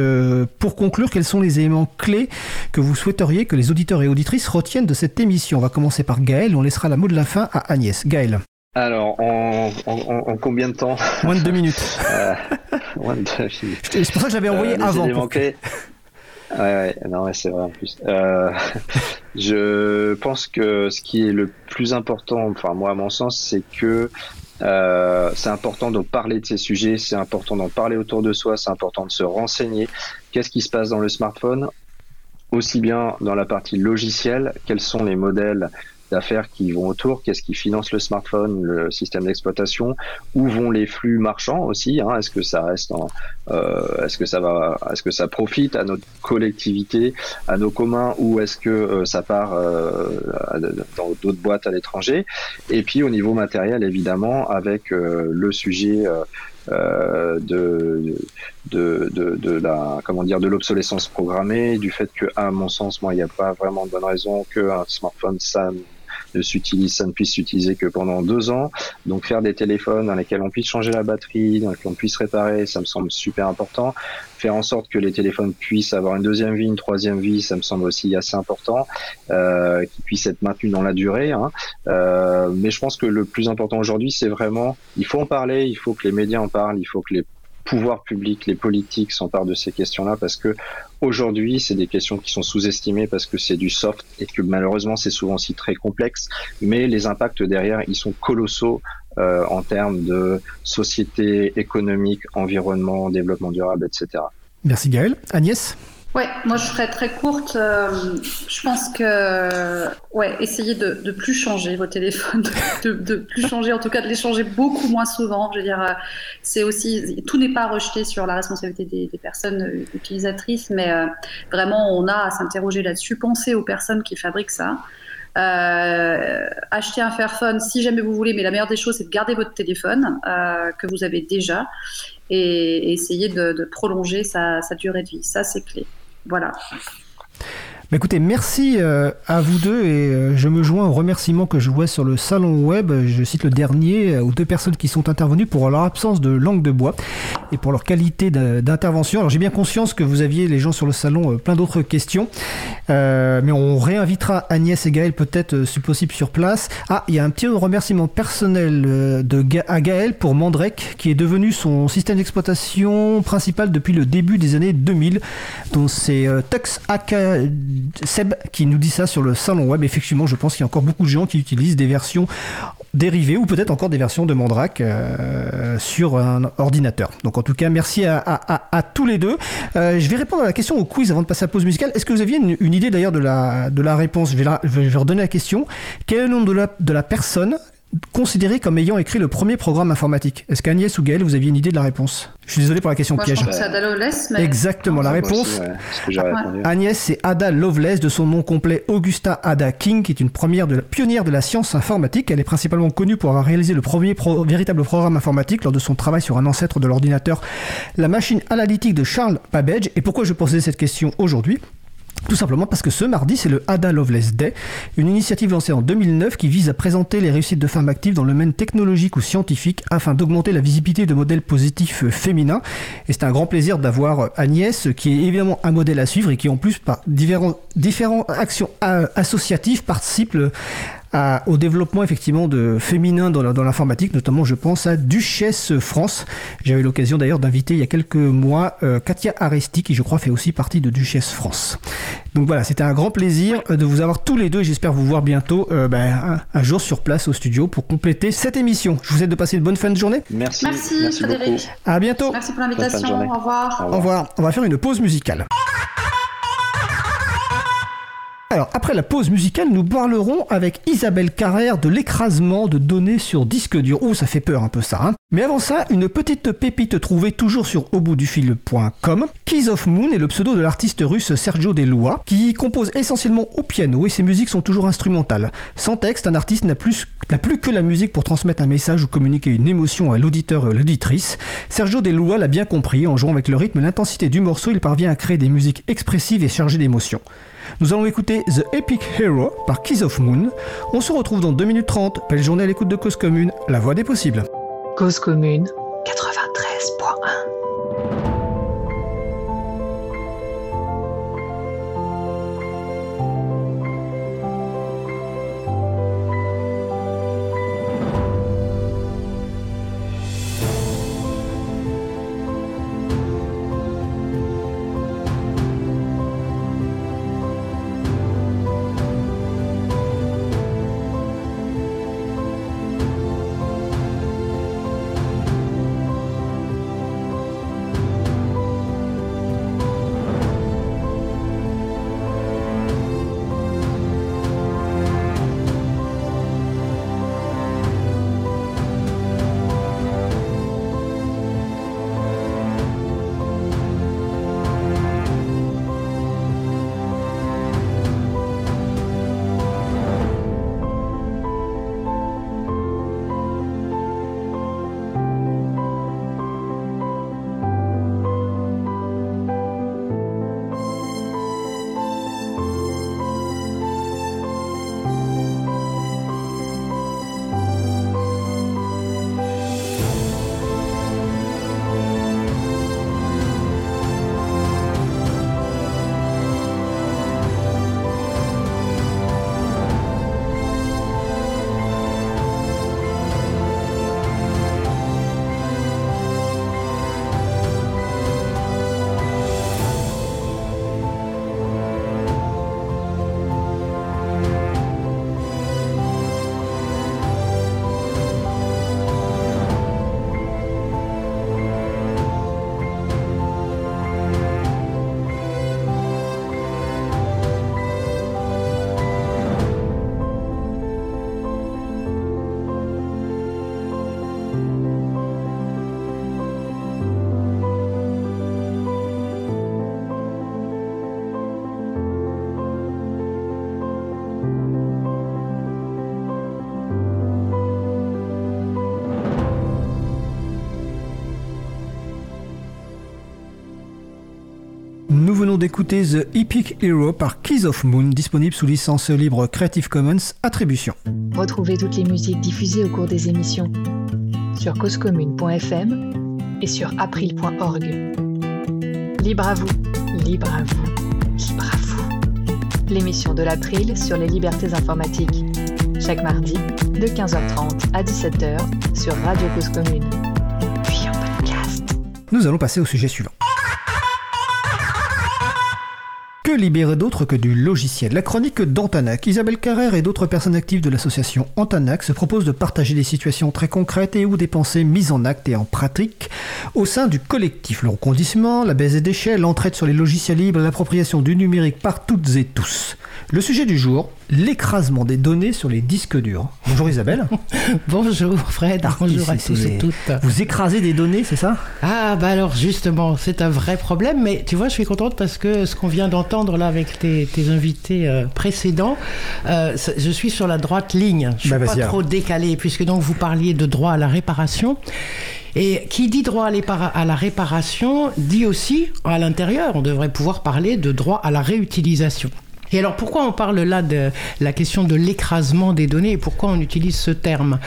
pour conclure, quels sont les éléments clés que vous souhaiteriez que les auditeurs et auditrices retiennent de cette émission? On va commencer par Gaël, on laissera la mot la fin à Agnès. Gaël. Alors, en, combien de temps Moins de deux minutes. Euh, c'est pour ça que j'avais envoyé euh, avant. Ouais, ouais, non, c'est vrai en plus. Euh, je pense que ce qui est le plus important, enfin moi à mon sens, c'est que c'est important de parler de ces sujets, c'est important d'en parler autour de soi, c'est important de se renseigner. Qu'est-ce qui se passe dans le smartphone? Aussi bien dans la partie logicielle, quels sont les modèles d'affaires qui vont autour, qu'est-ce qui finance le smartphone, le système d'exploitation, où vont les flux marchands aussi, hein, est-ce que ça reste en, euh, est-ce que ça va, est-ce que ça profite à notre collectivité, à nos communs, ou est-ce que euh, ça part euh, dans d'autres boîtes à l'étranger, et puis au niveau matériel évidemment avec le sujet de, de, de, de, la comment dire de l'obsolescence programmée, du fait que à mon sens moi il n'y a pas vraiment de bonne raison qu'un smartphone ça ça ne puisse s'utiliser que pendant deux ans. Donc faire des téléphones dans lesquels on puisse changer la batterie, dans lesquels on puisse réparer, ça me semble super important. Faire en sorte que les téléphones puissent avoir une deuxième vie, une troisième vie, ça me semble aussi assez important, euh, qu'ils puissent être maintenus dans la durée. Hein. Euh, mais je pense que le plus important aujourd'hui, c'est vraiment, il faut en parler, il faut que les médias en parlent, il faut que les pouvoirs publics, les politiques s'emparent de ces questions-là parce que aujourd'hui, c'est des questions qui sont sous-estimées parce que c'est du soft et que malheureusement, c'est souvent aussi très complexe. Mais les impacts derrière, ils sont colossaux euh, en termes de société, économique, environnement, développement durable, etc. Merci Gaël. Agnès? Ouais, moi je serais très courte. Euh, je pense que, ouais, essayez de, de plus changer vos téléphones, de, de, plus changer, en tout cas de les changer beaucoup moins souvent. Je veux dire, euh, c'est aussi, tout n'est pas rejeté sur la responsabilité des, des personnes euh, utilisatrices, mais vraiment on a à s'interroger là-dessus. Pensez aux personnes qui fabriquent ça. Euh, achetez un Fairphone si jamais vous voulez, mais la meilleure des choses, c'est de garder votre téléphone euh, que vous avez déjà et, et essayer de, de prolonger sa, sa durée de vie. Ça, c'est clé. Voilà. Écoutez, merci euh, à vous deux et euh, je me joins aux remerciements que je vois sur le salon web. Je cite le dernier euh, aux deux personnes qui sont intervenues pour leur absence de langue de bois et pour leur qualité d'intervention. Alors j'ai bien conscience que vous aviez les gens sur le salon plein d'autres questions, mais on réinvitera Agnès et Gaël peut-être si possible sur place. Ah, il y a un petit remerciement personnel de à Gaël pour Mandrek qui est devenu son système d'exploitation principal depuis le début des années 2000, dont c'est Tux AK Seb qui nous dit ça sur le salon web. Effectivement, je pense qu'il y a encore beaucoup de gens qui utilisent des versions dérivées ou peut-être encore des versions de Mandrake euh, sur un ordinateur. Donc en tout cas, merci à, tous les deux. Euh, je vais répondre à la question au quiz avant de passer à la pause musicale. Est-ce que vous aviez une, idée d'ailleurs de la, réponse? Je vais, redonner la question. Quel est le nom de la personne considéré comme ayant écrit le premier programme informatique Est-ce qu'Agnès ou Gaël, vous aviez une idée de la réponse? Je suis désolé pour la question Moi, piège. Je pense que c'est Ada Lovelace. Mais... Exactement, la réponse. Aussi, ouais, Agnès, c'est Ada Lovelace, de son nom complet Augusta Ada King, qui est une première de la, pionnière de la science informatique. Elle est principalement connue pour avoir réalisé le premier pro, véritable programme informatique lors de son travail sur un ancêtre de l'ordinateur, la machine analytique de Charles Babbage. Et pourquoi je posais cette question aujourd'hui? Tout simplement parce que ce mardi, c'est le Ada Loveless Day, une initiative lancée en 2009 qui vise à présenter les réussites de femmes actives dans le domaine technologique ou scientifique afin d'augmenter la visibilité de modèles positifs féminins. Et c'est un grand plaisir d'avoir Agnès, qui est évidemment un modèle à suivre et qui en plus, par différentes différentes actions associatives, participe à, au développement effectivement de féminin dans, dans l'informatique, notamment je pense à Duchesse France. J'avais l'occasion d'ailleurs d'inviter il y a quelques mois euh, Katia Aresti qui je crois fait aussi partie de Duchesse France. Donc voilà, c'était un grand plaisir de vous avoir tous les deux et j'espère vous voir bientôt euh, ben, un, un, jour sur place au studio pour compléter cette émission. Je vous souhaite de passer une bonne fin de journée. Merci. Merci, Merci Frédéric. Beaucoup. À bientôt. Merci pour l'invitation. Au revoir. Au revoir. On va faire une pause musicale. Après la pause musicale, nous parlerons avec Isabelle Carrère de l'écrasement de données sur disque dur. Oh, ça fait peur un peu ça. Hein Mais avant ça, une petite pépite trouvée toujours sur auboutdufil.com. Keys of Moon est le pseudo de l'artiste russe Sergio Delois, qui compose essentiellement au piano et ses musiques sont toujours instrumentales. Sans texte, un artiste n'a plus, plus que la musique pour transmettre un message ou communiquer une émotion à l'auditeur et à l'auditrice. Sergio Delois l'a bien compris. En jouant avec le rythme et l'intensité du morceau, il parvient à créer des musiques expressives et chargées d'émotions. Nous allons écouter The Epic Hero par Keys of Moon. On se retrouve dans 2 minutes 30. Belle journée à l'écoute de Cause Commune, la voix des possibles. Cause Commune 93.1 venons d'écouter The Epic Hero par Keys of Moon, disponible sous licence libre Creative Commons Attribution. Retrouvez toutes les musiques diffusées au cours des émissions sur causecommune.fm et sur april.org. Libre à vous, libre à vous, libre à vous. L'émission de l'April sur les libertés informatiques. Chaque mardi, de 15h30 à 17h sur Radio Cause Commune. Puis en podcast. Nous allons passer au sujet suivant. Que libérer d'autre que du logiciel? La chronique d'Antanac. Isabelle Carrère et d'autres personnes actives de l'association Antanac se proposent de partager des situations très concrètes et ou des pensées mises en acte et en pratique au sein du collectif. Le recondissement, la baisse des déchets, l'entraide sur les logiciels libres, l'appropriation du numérique par toutes et tous. Le sujet du jour, l'écrasement des données sur les disques durs. Bonjour Isabelle. Bonjour Fred, Ah, bonjour à tous et toutes. Vous écrasez des données, c'est ça? Ah bah alors justement, c'est un vrai problème, mais tu vois, je suis contente parce que ce qu'on vient d'entendre là avec tes, tes invités euh, précédents, euh, je suis sur la droite ligne. Je suis Bah, pas vas-y, trop décalé puisque donc vous parliez de droit à la réparation. Et qui dit droit à la réparation dit aussi à l'intérieur, on devrait pouvoir parler de droit à la réutilisation. Et alors pourquoi on parle là de la question de l'écrasement des données et pourquoi on utilise ce terme?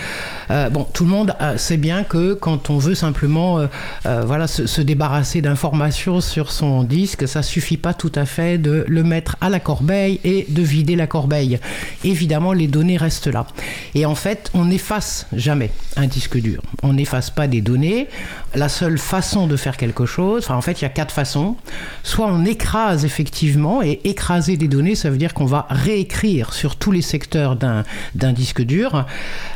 Euh, Bon, tout le monde euh, sait bien que quand on veut simplement euh, se débarrasser d'informations sur son disque, ça suffit pas tout à fait de le mettre à la corbeille et de vider la corbeille. Évidemment, les données restent là. Et en fait, on n'efface jamais un disque dur. On n'efface pas des données. La seule façon de faire quelque chose, enfin en fait, il y a quatre façons. Soit on écrase effectivement, et écraser des données, ça veut dire qu'on va réécrire sur tous les secteurs d'un disque dur,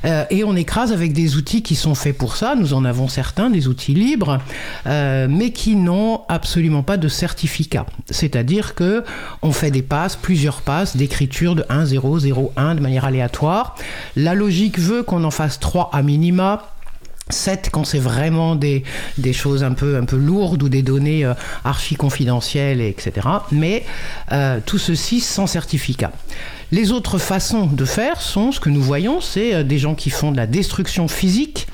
Euh, et on écrase avec des outils qui sont faits pour ça. Nous en avons certains, des outils libres, euh, mais qui n'ont absolument pas de certificat. C'est-à-dire que on fait des passes, plusieurs passes d'écriture de 1, 0, 0, 1 de manière aléatoire. La logique veut qu'on en fasse 3 à minima. 7 quand c'est vraiment des, des choses un peu, un peu lourdes ou des données euh, archi confidentielles, etc. Mais euh, tout ceci sans certificat. Les autres façons de faire sont, ce que nous voyons, c'est euh, des gens qui font de la destruction physique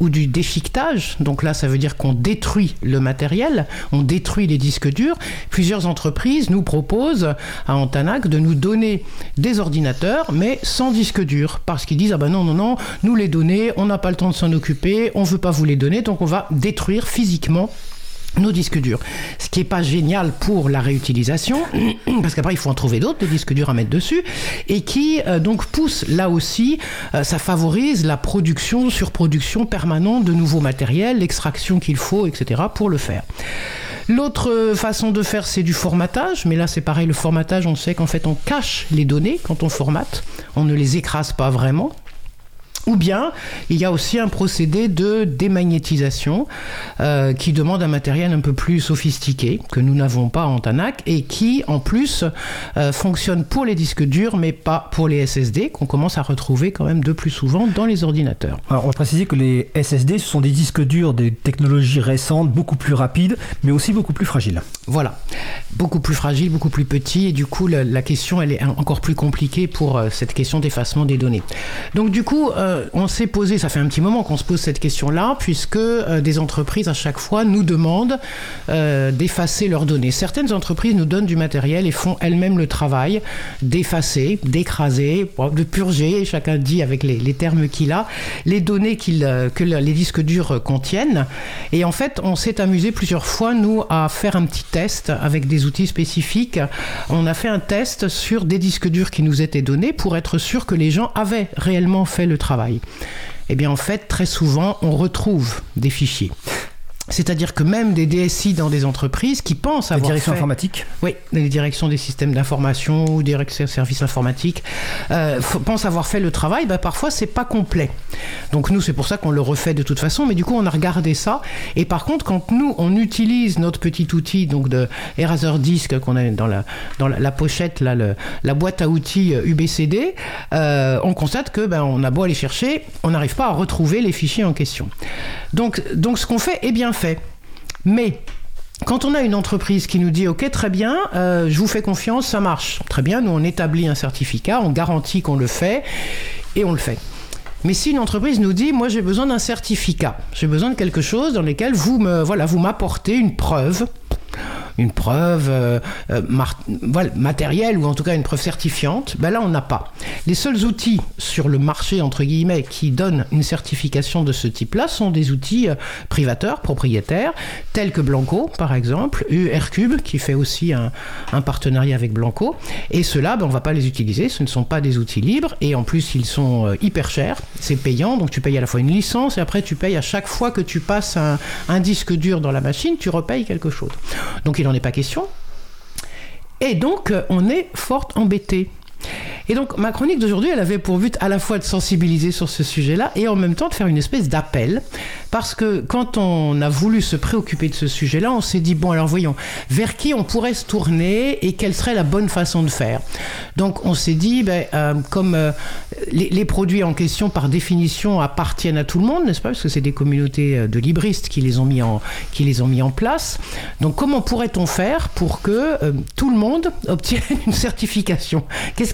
ou du déchiquetage. Donc là, ça veut dire qu'on détruit le matériel, on détruit les disques durs. Plusieurs entreprises nous proposent à Antanac de nous donner des ordinateurs, mais sans disque dur, parce qu'ils disent ah ben non non non, nous les données, on n'a pas le temps de s'en occuper, on veut pas vous les donner, donc on va détruire physiquement nos disques durs. Ce qui n'est pas génial pour la réutilisation, parce qu'après il faut en trouver d'autres, des disques durs à mettre dessus, et qui euh, donc pousse là aussi, euh, ça favorise la production, surproduction permanente de nouveaux matériels, l'extraction qu'il faut, etc. pour le faire. L'autre euh, façon de faire, c'est du formatage, mais là c'est pareil, le formatage, on sait qu'en fait on cache les données quand on formate, on ne les écrase pas vraiment. Ou bien, il y a aussi un procédé de démagnétisation euh, qui demande un matériel un peu plus sophistiqué que nous n'avons pas en TANAC et qui, en plus, euh, fonctionne pour les disques durs mais pas pour les SSD qu'on commence à retrouver quand même de plus souvent dans les ordinateurs. Alors, on va préciser que les SSD, ce sont des disques durs des technologies récentes, beaucoup plus rapides, mais aussi beaucoup plus fragiles. Voilà, beaucoup plus fragile, beaucoup plus petit, et du coup la, la question elle est encore plus compliquée pour euh, cette question d'effacement des données. Donc du coup, euh, on s'est posé, ça fait un petit moment qu'on se pose cette question-là, puisque euh, des entreprises à chaque fois nous demandent euh, d'effacer leurs données. Certaines entreprises nous donnent du matériel et font elles-mêmes le travail d'effacer, d'écraser, de purger, chacun dit avec les, termes qu'il a, les données euh, que le- les disques durs contiennent. Et en fait, on s'est amusé plusieurs fois, nous, à faire un petit test avec des outils spécifiques. On a fait un test sur des disques durs qui nous étaient donnés pour être sûr que les gens avaient réellement fait le travail. Eh bien, en fait, très souvent, on retrouve des fichiers. C'est-à-dire que même des DSI dans des entreprises qui pensent avoir direction fait... informatique Oui, les directions des systèmes d'information ou directions des services informatiques euh, pensent avoir fait le travail, bah, parfois c'est pas complet. Donc nous, c'est pour ça qu'on le refait de toute façon, mais du coup on a regardé ça. Et par contre, quand nous, on utilise notre petit outil donc de Eraser Disk qu'on a dans la, dans la, la pochette, là, le- la boîte à outils euh, UBCD, euh, on constate que ben, on a beau aller chercher, on n'arrive pas à retrouver les fichiers en question. Donc, donc ce qu'on fait est bien fait. Mais quand on a une entreprise qui nous dit OK, très bien, euh, je vous fais confiance, ça marche. Très bien, nous on établit un certificat, on garantit qu'on le fait et on le fait. Mais si une entreprise nous dit, moi j'ai besoin d'un certificat, j'ai besoin de quelque chose dans lequel vous me, voilà, vous m'apportez une preuve, une preuve euh, euh, matérielle ou en tout cas une preuve certifiante, ben là on n'a pas. Les seuls outils sur le marché entre guillemets qui donnent une certification de ce type-là sont des outils euh, privateurs, propriétaires, tels que Blanco par exemple, URCube qui fait aussi un, partenariat avec Blanco. Et ceux-là, ben, on va pas les utiliser, ce ne sont pas des outils libres et en plus ils sont hyper chers, c'est payant, donc tu payes à la fois une licence et après tu payes à chaque fois que tu passes un, disque dur dans la machine, tu repayes quelque chose. Donc il n'en est pas question. Et donc, euh, on est fort embêté. Et donc ma chronique d'aujourd'hui, elle avait pour but à la fois de sensibiliser sur ce sujet-là et en même temps de faire une espèce d'appel. Parce que quand on a voulu se préoccuper de ce sujet-là, on s'est dit, bon alors voyons, vers qui on pourrait se tourner et quelle serait la bonne façon de faire? Donc on s'est dit, ben, euh, comme euh, les, produits en question par définition appartiennent à tout le monde, n'est-ce pas? Parce que c'est des communautés euh, de libristes qui les ont mis en, qui les ont mis en place. Donc comment pourrait-on faire pour que tout le monde obtienne une certification?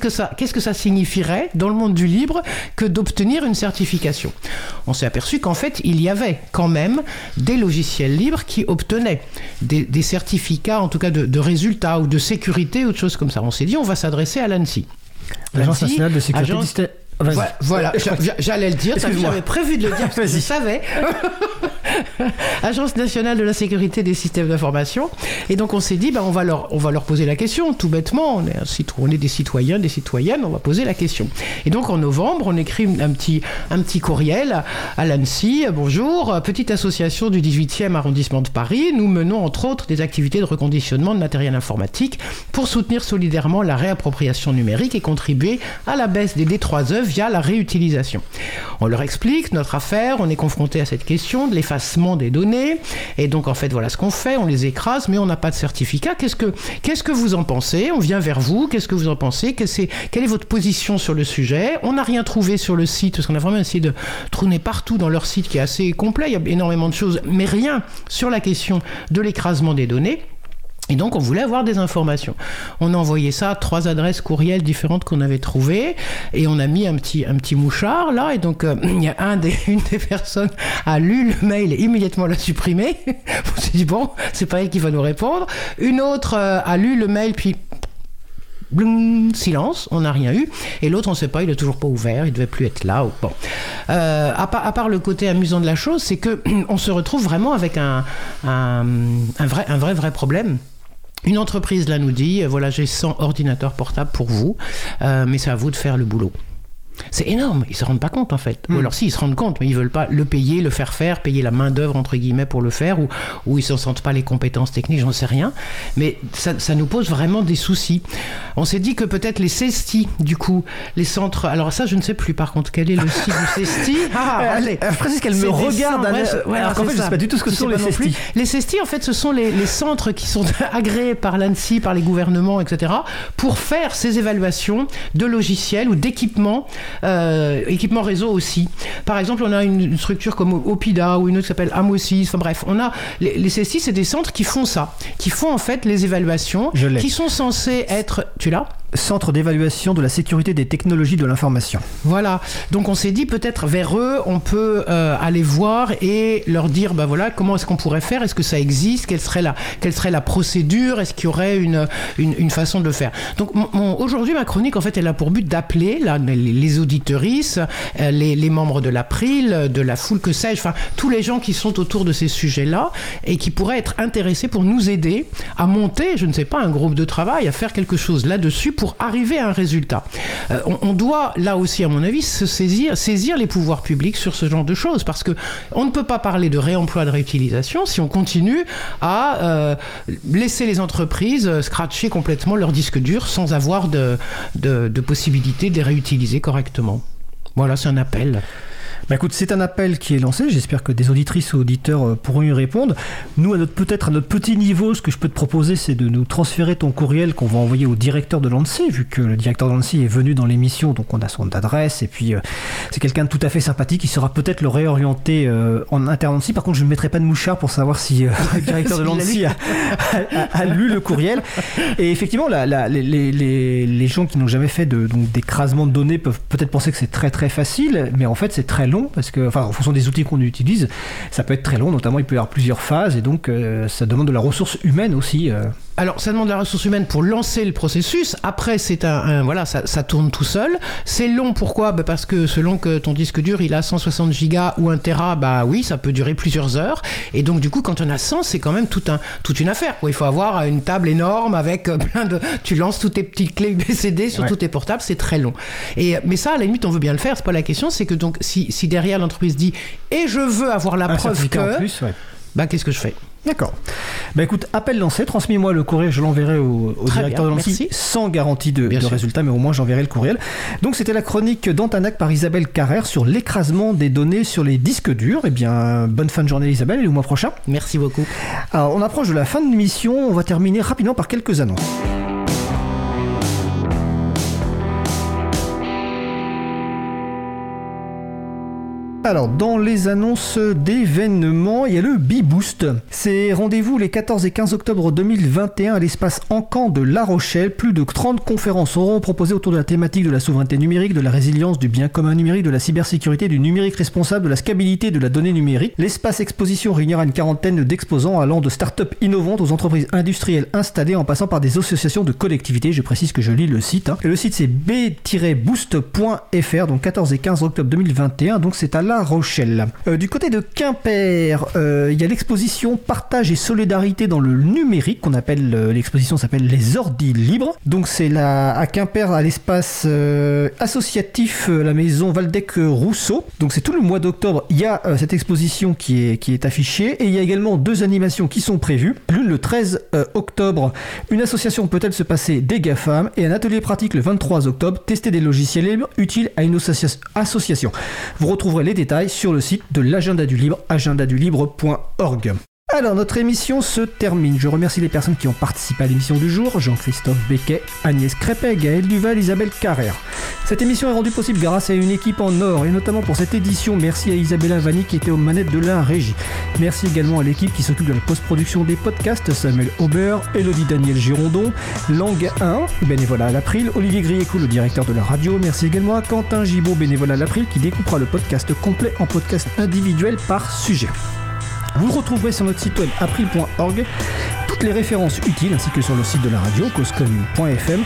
Que ça qu'est-ce que ça signifierait dans le monde du libre que d'obtenir une certification? On s'est aperçu qu'en fait, il y avait quand même des logiciels libres qui obtenaient des, certificats, en tout cas de, résultats ou de sécurité ou de choses comme ça. On s'est dit, on va s'adresser à l'ANSI. L'Agence nationale de sécurité voilà, j'allais le dire, j'avais prévu de le dire, je savais. Agence nationale de la sécurité des systèmes d'information. Et donc on s'est dit, bah, on, va leur, on va leur poser la question, tout bêtement. On est, on est des citoyens, des citoyennes, on va poser la question. Et donc en novembre, on écrit un petit, un petit courriel à l'ANSI. Bonjour, petite association du 18e arrondissement de Paris. Nous menons entre autres des activités de reconditionnement de matériel informatique pour soutenir solidairement la réappropriation numérique et contribuer à la baisse des D3E via la réutilisation. On leur explique notre affaire, on est confronté à cette question de l'effacement des données, et donc en fait voilà ce qu'on fait, on les écrase, mais on n'a pas de certificat. Qu'est-ce que, qu'est-ce que vous en pensez? On vient vers vous, qu'est-ce que vous en pensez? Quelle est votre position sur le sujet? On n'a rien trouvé sur le site, parce qu'on a vraiment essayé de tourner partout dans leur site qui est assez complet, il y a énormément de choses, mais rien sur la question de l'écrasement des données. Et donc on voulait avoir des informations. On a envoyé ça à trois adresses courriels différentes qu'on avait trouvées et on a mis un petit, un petit mouchard là et donc euh, il y a une des personnes a lu le mail et immédiatement l'a supprimé. on s'est dit bon, c'est pas elle qui va nous répondre. Une autre euh, a lu le mail puis silence, on n'a rien eu. Et l'autre, on ne sait pas, il n'est toujours pas ouvert, il devait plus être là. Ou, bon. Euh, à, part, le côté amusant de la chose, c'est que on se retrouve vraiment avec un, un, vrai, un vrai, vrai problème. Une entreprise là nous dit, voilà, j'ai 100 ordinateurs portables pour vous, euh, mais c'est à vous de faire le boulot. C'est énorme, ils se rendent pas compte en fait. Ou hmm. alors si, ils se rendent compte, mais ils veulent pas le payer, le faire faire, payer la main d'œuvre entre guillemets pour le faire, ou, ou ils ne sentent pas les compétences techniques, j'en sais rien. Mais ça, ça, nous pose vraiment des soucis. On s'est dit que peut-être les CESTI, du coup, les centres. Alors ça, je ne sais plus par contre, quel est le site du CESTI Ah, euh, allez Francis, qu'elle me regarde. Ouais, alors qu'en fait, je sais pas du tout ce que sont les CESTI. Les CESTI, en fait, ce sont les, les centres qui sont agréés par l'ANSI, par les gouvernements, etc., pour faire ces évaluations de logiciels ou d'équipements euh, équipement réseau aussi. Par exemple, on a une, structure comme Opida ou une autre qui s'appelle Amosis. Enfin bref, on a les, les CSI, c'est des centres qui font ça, qui font en fait les évaluations, qui sont censés être. Tu l'as Centre d'évaluation de la sécurité des technologies de l'information. Voilà. Donc on s'est dit peut-être vers eux, on peut euh, aller voir et leur dire, bah voilà, comment est-ce qu'on pourrait faire? Est-ce que ça existe? Quelle serait la, quelle serait la procédure? Est-ce qu'il y aurait une, une, façon de le faire? Donc aujourd'hui, ma chronique, en fait, elle a pour but d'appeler les, les euh, les, les, membres de l'April, de la foule que sais-je, enfin tous les gens qui sont autour de ces sujets-là et qui pourraient être intéressés pour nous aider à monter, je ne sais pas, un groupe de travail, à faire quelque chose là-dessus pour arriver à un résultat. Euh, on, doit, là aussi, à mon avis, saisir, les pouvoirs publics sur ce genre de choses, parce que on ne peut pas parler de réemploi, de réutilisation si on continue à euh, laisser les entreprises euh, scratcher complètement leur disque dur sans avoir de, de, de possibilité de les réutiliser correctement. Voilà, c'est un appel. Bah écoute, c'est un appel qui est lancé. J'espère que des auditrices ou auditeurs euh, pourront y répondre. Nous, à notre peut-être à notre petit niveau, ce que je peux te proposer, c'est de nous transférer ton courriel qu'on va envoyer au directeur de l'ANSI, vu que le directeur de l'ANSI est venu dans l'émission, donc on a son adresse et puis euh, c'est quelqu'un de tout à fait sympathique. qui sera peut-être le réorienter euh, en interne Par contre, je ne mettrai pas de mouchard pour savoir si le directeur de l'ANSI a, lu le courriel. Et effectivement, la, les, les, les, gens qui n'ont jamais fait d'écrasement de, de données peuvent peut-être penser que c'est très très facile, mais en fait c'est très long parce que, enfin, en fonction des outils qu'on utilise, ça peut être très long, notamment il peut y avoir plusieurs phases, et donc euh, ça demande de la ressource humaine aussi. Euh. Alors, ça demande de la ressource humaine pour lancer le processus. Après, c'est un, voilà, ça, ça, tourne tout seul. C'est long. Pourquoi? Bah Parce que selon que ton disque dur il a 160 gigas ou 1 Tera, bah oui, ça peut durer plusieurs heures. Et donc, du coup, quand on a 100, c'est quand même tout un, toute une affaire. Il faut avoir une table énorme avec euh, plein de. Tu lances toutes tes petites clés UBCD sur tous tes portables, c'est très long. Et mais ça, à la limite, on veut bien le faire. C'est pas la question. C'est que donc, si, si derrière l'entreprise dit et je veux avoir la preuve que, plus, bah qu'est-ce que je fais? D'accord. Bah écoute, appel lancé, transmets-moi le courrier, je l'enverrai au, directeur bien, de l'ANSI merci. sans garantie de, résultat, mais au moins j'enverrai le courriel. Donc c'était la chronique d'Antanac par Isabelle Carrère sur l'écrasement des données sur les disques durs. Eh bien, bonne fin de journée Isabelle et au mois prochain. Merci beaucoup. Alors on approche de la fin de l'émission, on va terminer rapidement par quelques annonces. Alors, dans les annonces d'événements, il y a le B-Boost. C'est rendez-vous les 14 et 15 octobre 2021 à l'espace Encan de La Rochelle. Plus de 30 conférences seront proposées autour de la thématique de la souveraineté numérique, de la résilience, du bien commun numérique, de la cybersécurité, du numérique responsable, de la scalabilité de la donnée numérique. L'espace exposition réunira une quarantaine d'exposants allant de start-up innovantes aux entreprises industrielles installées en passant par des associations de collectivités. Je précise que je lis le site. hein. Et le site c'est b-boost.fr, donc 14 et 15 octobre 2021. Donc c'est à La Rochelle. Euh, du côté de Quimper, euh, il y a l'exposition Partage et solidarité dans le numérique qu'on appelle euh, l'exposition s'appelle les ordis libres. Donc c'est là à Quimper à l'espace associatif la maison Valdec Rousseau. Donc c'est tout le mois d'octobre. Il y a cette exposition qui est qui est affichée et il y a également deux animations qui sont prévues. L'une le 13 euh, octobre, une association peut-elle se passer des GAFAM et un atelier pratique le 23 octobre, tester des logiciels libres utiles à une associa- association. Vous retrouverez les sur le site de l'agenda du libre, agendadulibre.org. Alors, notre émission se termine. Je remercie les personnes qui ont participé à l'émission du jour Jean-Christophe Becquet, Agnès Crépet, Gaël Duval, Isabelle Carrère. Cette émission est rendue possible grâce à une équipe en or et notamment pour cette édition, merci à Isabella Vanni qui était aux manettes de la régie. Merci également à l'équipe qui s'occupe de la post-production des podcasts Samuel Aubert, Elodie Daniel Girondon, Langue 1, bénévolat à l'April, Olivier Griecoux, le directeur de la radio. Merci également à Quentin Gibaud, bénévolat à l'April, qui découpera le podcast complet en podcast individuel par sujet. Vous retrouverez sur notre site web april.org toutes les références utiles ainsi que sur le site de la radio causecommune.fm.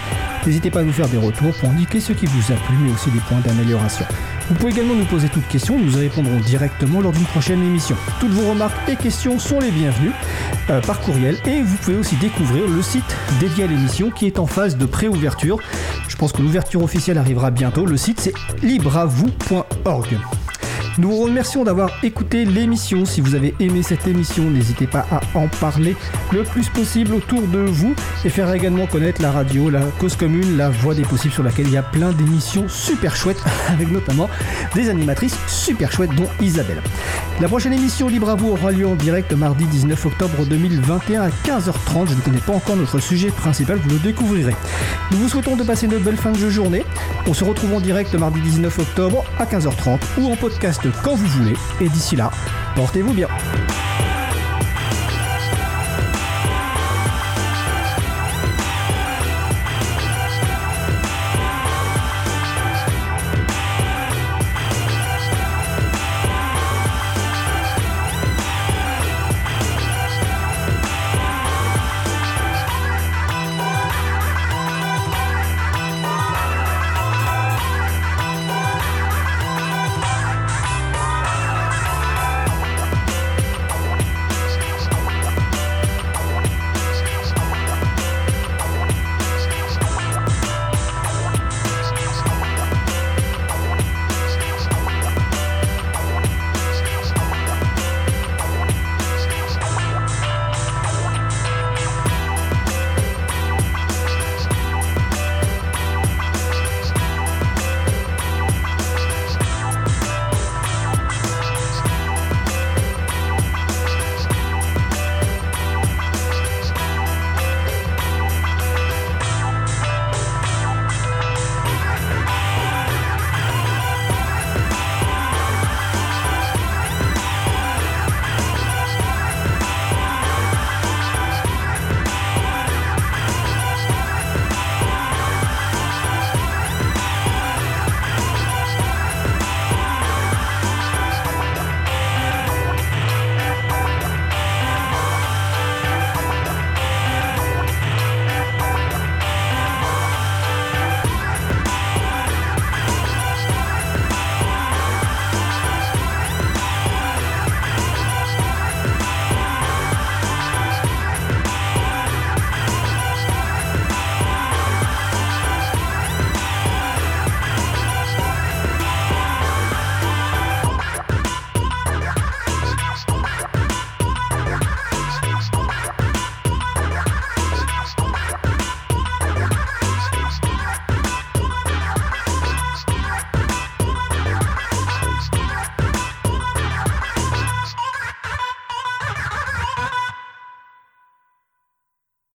N'hésitez pas à nous faire des retours pour indiquer ce qui vous a plu mais aussi des points d'amélioration. Vous pouvez également nous poser toutes questions, nous y répondrons directement lors d'une prochaine émission. Toutes vos remarques et questions sont les bienvenues euh, par courriel et vous pouvez aussi découvrir le site dédié à l'émission qui est en phase de pré-ouverture. Je pense que l'ouverture officielle arrivera bientôt. Le site c'est libravou.org. Nous vous remercions d'avoir écouté l'émission. Si vous avez aimé cette émission, n'hésitez pas à en parler le plus possible autour de vous et faire également connaître la radio, la cause commune, la voix des possibles sur laquelle il y a plein d'émissions super chouettes avec notamment des animatrices super chouettes dont Isabelle. La prochaine émission Libre à vous aura lieu en direct mardi 19 octobre 2021 à 15h30. Je ne connais pas encore notre sujet principal, vous le découvrirez. Nous vous souhaitons de passer une belle fin de journée. On se retrouve en direct mardi 19 octobre à 15h30 ou en podcast quand vous voulez. Et d'ici là, portez-vous bien.